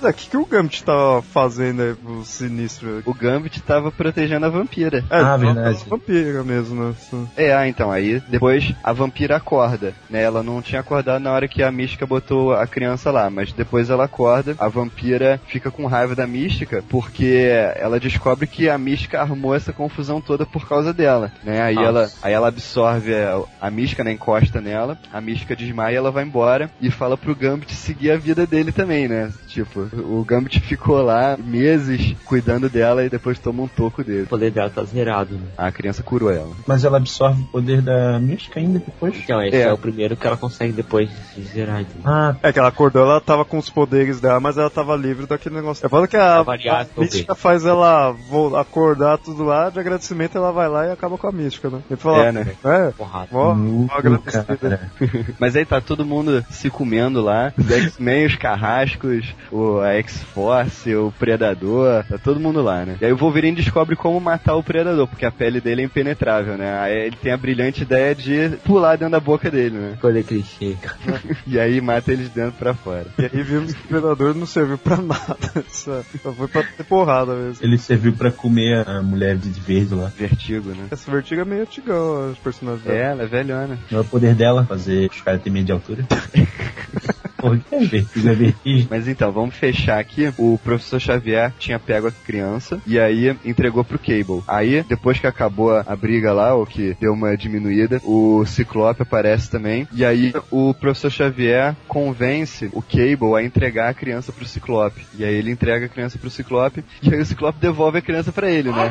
Mas o que, que o Gambit tava fazendo aí pro sinistro? O Gambit tava protegendo a vampira. É, Ah, verdade. vampira mesmo, né? É, ah, então, aí depois a vampira acorda, né? Ela não tinha acordado na hora que a mística botou a criança lá, mas depois ela acorda, a vampira fica com raiva da mística, porque ela descobre que a mística armou essa confusão toda por causa dela, né? Aí Nossa. ela, aí ela absorve a, a mística, né? Encosta nela, a mística desmaia, ela vai embora e fala pro Gambit seguir a vida dele também, né? Tipo, O Gambit ficou lá meses cuidando dela e depois toma um toco dele. O poder dela tá zerado, né? A criança curou ela. Mas ela absorve o poder da mística ainda depois? Então, esse É. é. o primeiro que ela consegue depois de zerar, entendeu? Ah, É que ela acordou, ela tava com os poderes dela, mas ela tava livre daquele negócio. É foda que a, variar, a mística faz ela acordar tudo lá, de agradecimento ela vai lá e acaba com a mística, né? Ele fala, É, né? É, Porrada. ó, nu, ó, agradecida. cara. Mas aí tá todo mundo se comendo lá. Os X-Men, os carrascos, o, a X-Force, o Predador, tá todo mundo lá, né? E aí o Wolverine descobre como matar o Predador, porque a pele dele é impenetrável, né? Aí ele tem a brilhante ideia de pular dentro da boca dele, né? Coisa clichê. E aí mata eles de dentro pra fora. E aí vimos que o Predador não serviu pra nada. Só, só foi pra ter porrada mesmo. Ele serviu pra comer a mulher de verde lá. Vertigo, né? Essa vertiga é meio antigão, os personagens É, dela. ela é velhona. Não é o poder dela fazer os caras terem medo de altura. Porra, que é vertigem? É vertigem? Mas então, vamos fechar aqui. O professor Xavier tinha pego a criança e aí entregou pro Cable. Aí, depois que acabou a briga lá, ou que deu uma diminuída, o Ciclope aparece também. E aí o professor Xavier convence o Cable a entregar a criança pro Ciclope. E aí ele entrega a criança pro Ciclope e aí o Ciclope devolve a criança pra ele, né?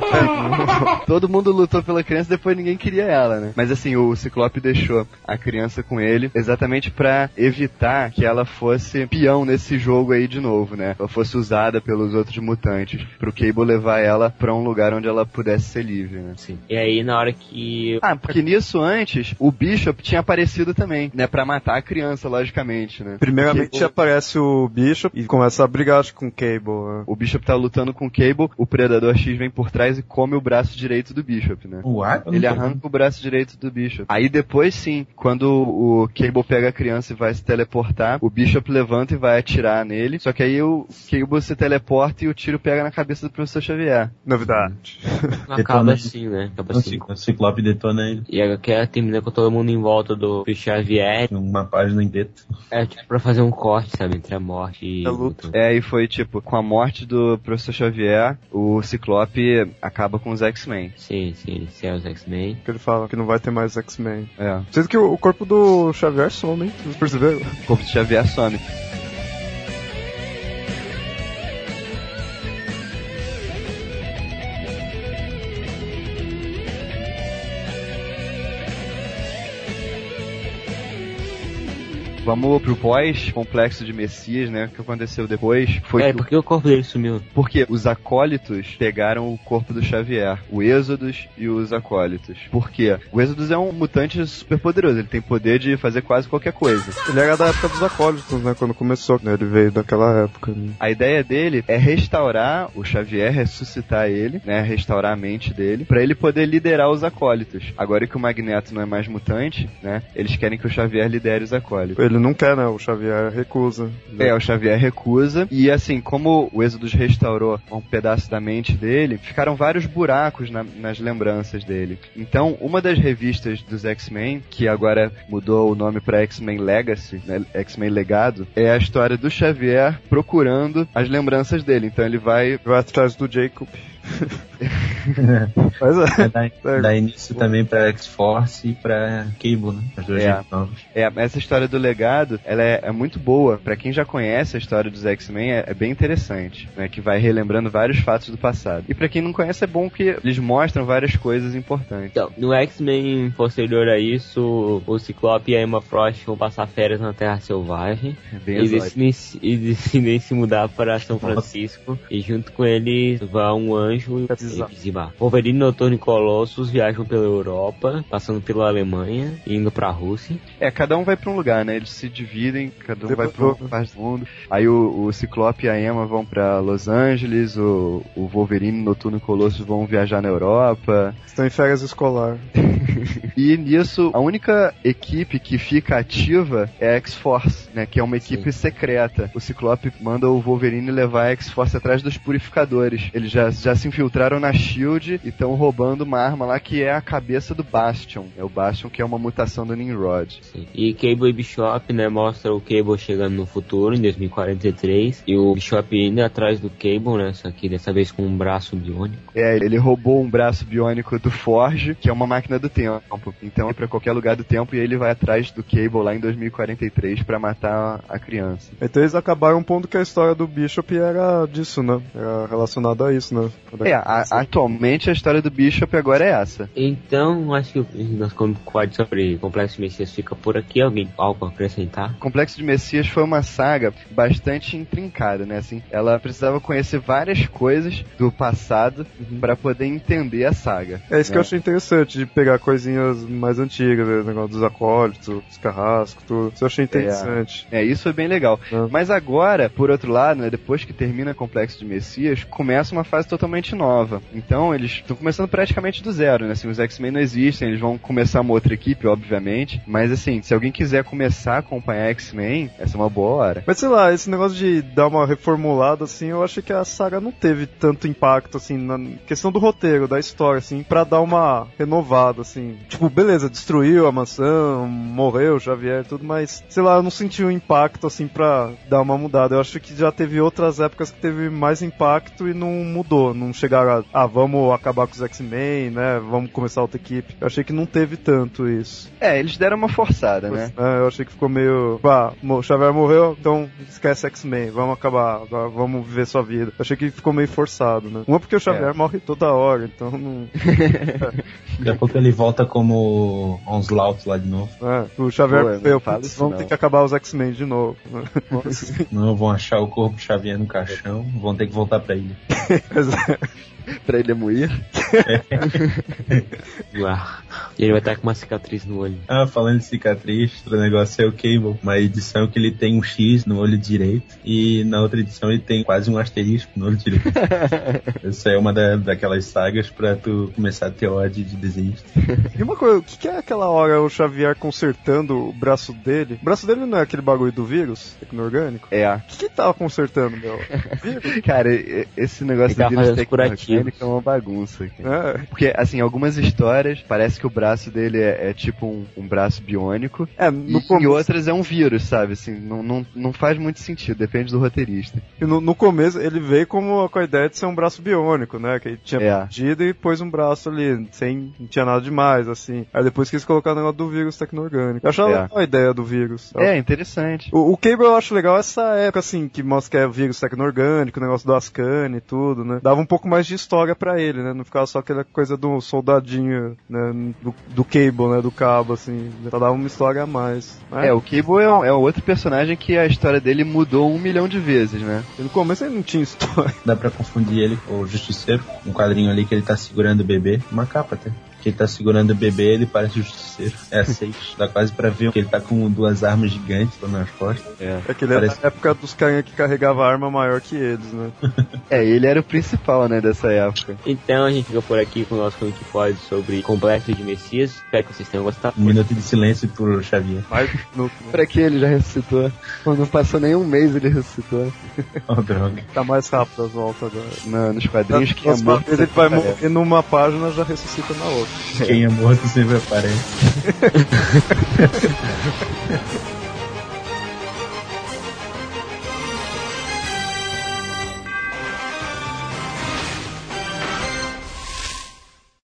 Todo mundo lutou pela criança, depois ninguém queria ela, né? Mas assim, o Ciclope deixou a criança com ele exatamente pra evitar que ela fosse peão nesse jogo aí de novo, né? Ela fosse usada pelos outros mutantes, pro Cable levar ela pra um lugar onde ela pudesse ser livre, né? Sim. E aí, na hora que. Ah, porque nisso antes, o Bishop tinha aparecido também, né? Pra matar a criança, logicamente, né? Primeiramente o- aparece o Bishop e começa a brigar acho, com o Cable. né? O Bishop tá lutando com o Cable, o Predador X vem por trás e come o braço direito do Bishop, né? What? Ele arranca o braço direito do Bishop. Aí depois sim, quando o Cable pega a criança e vai se teleportar, o Bishop levanta e vai atirar nele. Só que aí o Cable se teleporta e o tiro pega na cabeça do professor Xavier. Novidade. Acaba assim, né? Acaba O assim. O Ciclope detona ele. E a que termina com todo mundo em volta do Xavier. Uma página em preto. É tipo pra fazer um corte, sabe? Entre a morte e. É luto. É, e foi tipo, com a morte do professor Xavier, o Ciclope acaba com os X-Men. Sim, sim, ele é os X-Men. que ele fala que não vai ter mais X-Men. É. Sendo que o o corpo do Xavier some, hein? Vocês perceberam? O corpo do Xavier some. Vamos pro pós-complexo de Messias, né? O que aconteceu depois foi é, que por que o corpo dele sumiu? Porque os acólitos pegaram o corpo do Xavier, o Êxodos e os acólitos. Por quê? O Êxodos é um mutante super poderoso, ele tem poder de fazer quase qualquer coisa. Ele era da época dos acólitos, né? Quando começou, né? Ele veio daquela época. Né? A ideia dele é restaurar o Xavier, ressuscitar ele, né, restaurar a mente dele, pra ele poder liderar os acólitos. Agora que o Magneto não é mais mutante, né, eles querem que o Xavier lidere os acólitos. Ele não quer, né? O Xavier recusa. É, o Xavier recusa. E assim, como o Êxodos restaurou um pedaço da mente dele, ficaram vários buracos na- nas lembranças dele. Então, uma das revistas dos X-Men, que agora mudou o nome pra X-Men Legacy, né, X-Men Legado, é a história do Xavier procurando as lembranças dele. Então ele vai. Vai atrás do Jacob. Mas é. Dá, dá início também pra X-Force e pra Cable, né? As duas É. É, essa história do legado, ela é, é muito boa. Pra quem já conhece a história dos X-Men, é, é bem interessante, né? Que vai relembrando vários fatos do passado. E pra quem não conhece, é bom que eles mostram várias coisas importantes. Então, no X-Men posterior a isso, o Ciclope e a Emma Frost vão passar férias na Terra Selvagem. É bem E decidem, se- e decidem se mudar para São Francisco. E junto com eles vão um anjo e Bizarro. Bizarro. Wolverine, Noturno e Colossus viajam pela Europa, passando pela Alemanha e indo pra Rússia. É, cada um vai pra um lugar, né? Eles se dividem, cada um vai Depois pra uma do- parte do mundo. Aí o, o Ciclope e a Emma vão pra Los Angeles, o, o Wolverine, Noturno e Colossus vão viajar na Europa. Estão em férias escolar. E nisso, a única equipe que fica ativa é a X-Force, né? Que é uma equipe secreta. O Ciclope manda o Wolverine levar a X-Force atrás dos purificadores. Eles já, já se infiltraram na SHIELD e estão roubando uma arma lá que é a cabeça do Bastion. É o Bastion que é uma mutação do Nimrod. Sim. E Cable e Bishop, né, mostra o Cable chegando no futuro, em 2043, e o Bishop indo atrás do Cable, né, só que dessa vez com um braço biônico. É, ele roubou um braço biônico do Forge, que é uma máquina do tempo. Então é pra qualquer lugar do tempo e ele vai atrás do Cable lá em 2043 pra matar a criança. Então eles acabaram pondo que a história do Bishop era disso, né? Era relacionada a isso, né? É, a- atualmente a história do Bishop agora é essa. Então, acho que o nosso quadro sobre Complexo de Messias fica por aqui. Alguém algo a acrescentar? Complexo de Messias foi uma saga bastante intrincada, né? Assim, ela precisava conhecer várias coisas do passado pra poder entender a saga. É isso que né? eu achei interessante, de pegar coisinhas mais antigas, né? o negócio dos acólitos, dos carrascos, tudo. Isso eu achei interessante. É, isso foi bem legal. É. Mas agora, por outro lado, né, depois que termina Complexo de Messias, começa uma fase totalmente nova. Então, eles estão começando praticamente do zero, né? Assim, os X-Men não existem, eles vão começar uma outra equipe, obviamente. Mas, assim, se alguém quiser começar a acompanhar X-Men, essa é uma boa hora. Mas sei lá, esse negócio de dar uma reformulada, assim, eu achei que a saga não teve tanto impacto, assim, na questão do roteiro, da história, assim, pra dar uma renovada, assim. Tipo, beleza, destruiu a mansão, morreu o Xavier e tudo, mas, sei lá, eu não senti um impacto, assim, pra dar uma mudada. Eu acho que já teve outras épocas que teve mais impacto e não mudou. Não chegaram a, ah, vamos acabar com os X-Men, né, vamos começar outra equipe. Eu achei que não teve tanto isso. É, eles deram uma forçada, né? É, eu achei que ficou meio. Ah, o Xavier morreu, então esquece X-Men, vamos acabar, agora vamos viver sua vida. Eu achei que ficou meio forçado, né? Uma porque o Xavier É. morre toda hora, então não. Daqui a pouco ele volta como Onslaught lá de novo. É, o Xavier Pô, não morreu, fala putz, isso vamos não. ter que acabar os X-Men de novo. Não vão achar o corpo Xavier no caixão, vão ter que voltar pra ilha. pra ele. Uau. E ele vai estar com uma cicatriz no olho. Ah, falando de cicatriz, outro negócio é o Cable. Uma edição que ele tem um X no olho direito e na outra edição ele tem quase um asterisco no olho direito. Essa é uma da, daquelas sagas pra tu começar a ter ódio de desenhista. E uma coisa, o que, que é aquela hora o Xavier consertando o braço dele? O braço dele não é aquele bagulho do vírus tecno-orgânico? É. O que, que tava consertando, meu? Cara, esse negócio do vírus fazendo curativos. tecno-orgânico é uma bagunça. É. Porque, assim, algumas histórias parece que o braço dele é, é tipo um, um braço biônico. É, E começo, outras é um vírus, sabe? Assim, não, não, não faz muito sentido, depende do roteirista. e no, no começo ele veio como com a ideia de ser um braço biônico, né? Que ele tinha É. perdido e pôs um braço ali, sem. não tinha nada demais, assim. Aí depois quis colocar o negócio do vírus tecno-orgânico. Eu achava É. legal a ideia do vírus. É, interessante. O, o Cable eu acho legal essa época, assim, que mostra que é vírus tecno-orgânico, o negócio do Ascani e tudo, né? Dava um pouco mais de história pra ele, né? Não ficava só aquela coisa do soldadinho, né? Do, do Cable, né? Do cabo, assim. Só dava uma história a mais. né? É, o Cable é, um- é outro personagem que a história dele mudou um milhão de vezes, né? No começo ele não tinha história. Dá pra confundir ele com o Justiceiro, um quadrinho ali que ele tá segurando o bebê, uma capa até. Que ele tá segurando o bebê, ele parece o Justiceiro. É a seis. Dá quase pra ver que ele tá com duas armas gigantes lá nas costas. É. É que ele era Parece- da época dos caras que carregavam arma maior que eles, né? É, ele era o principal, né, dessa época. Então a gente fica por aqui com o nosso Comic Pod sobre Complexo de Messias. Espero que vocês tenham gostado. Um minuto de silêncio pro Xavier. Mais no, Pra que ele já ressuscitou? Quando não passou nem um mês ele ressuscitou. Oh, droga. tá mais rápido as voltas agora. Na- nos quadrinhos que é vez ele vai morrer numa página já ressuscita na outra. Quem é morto sempre aparece.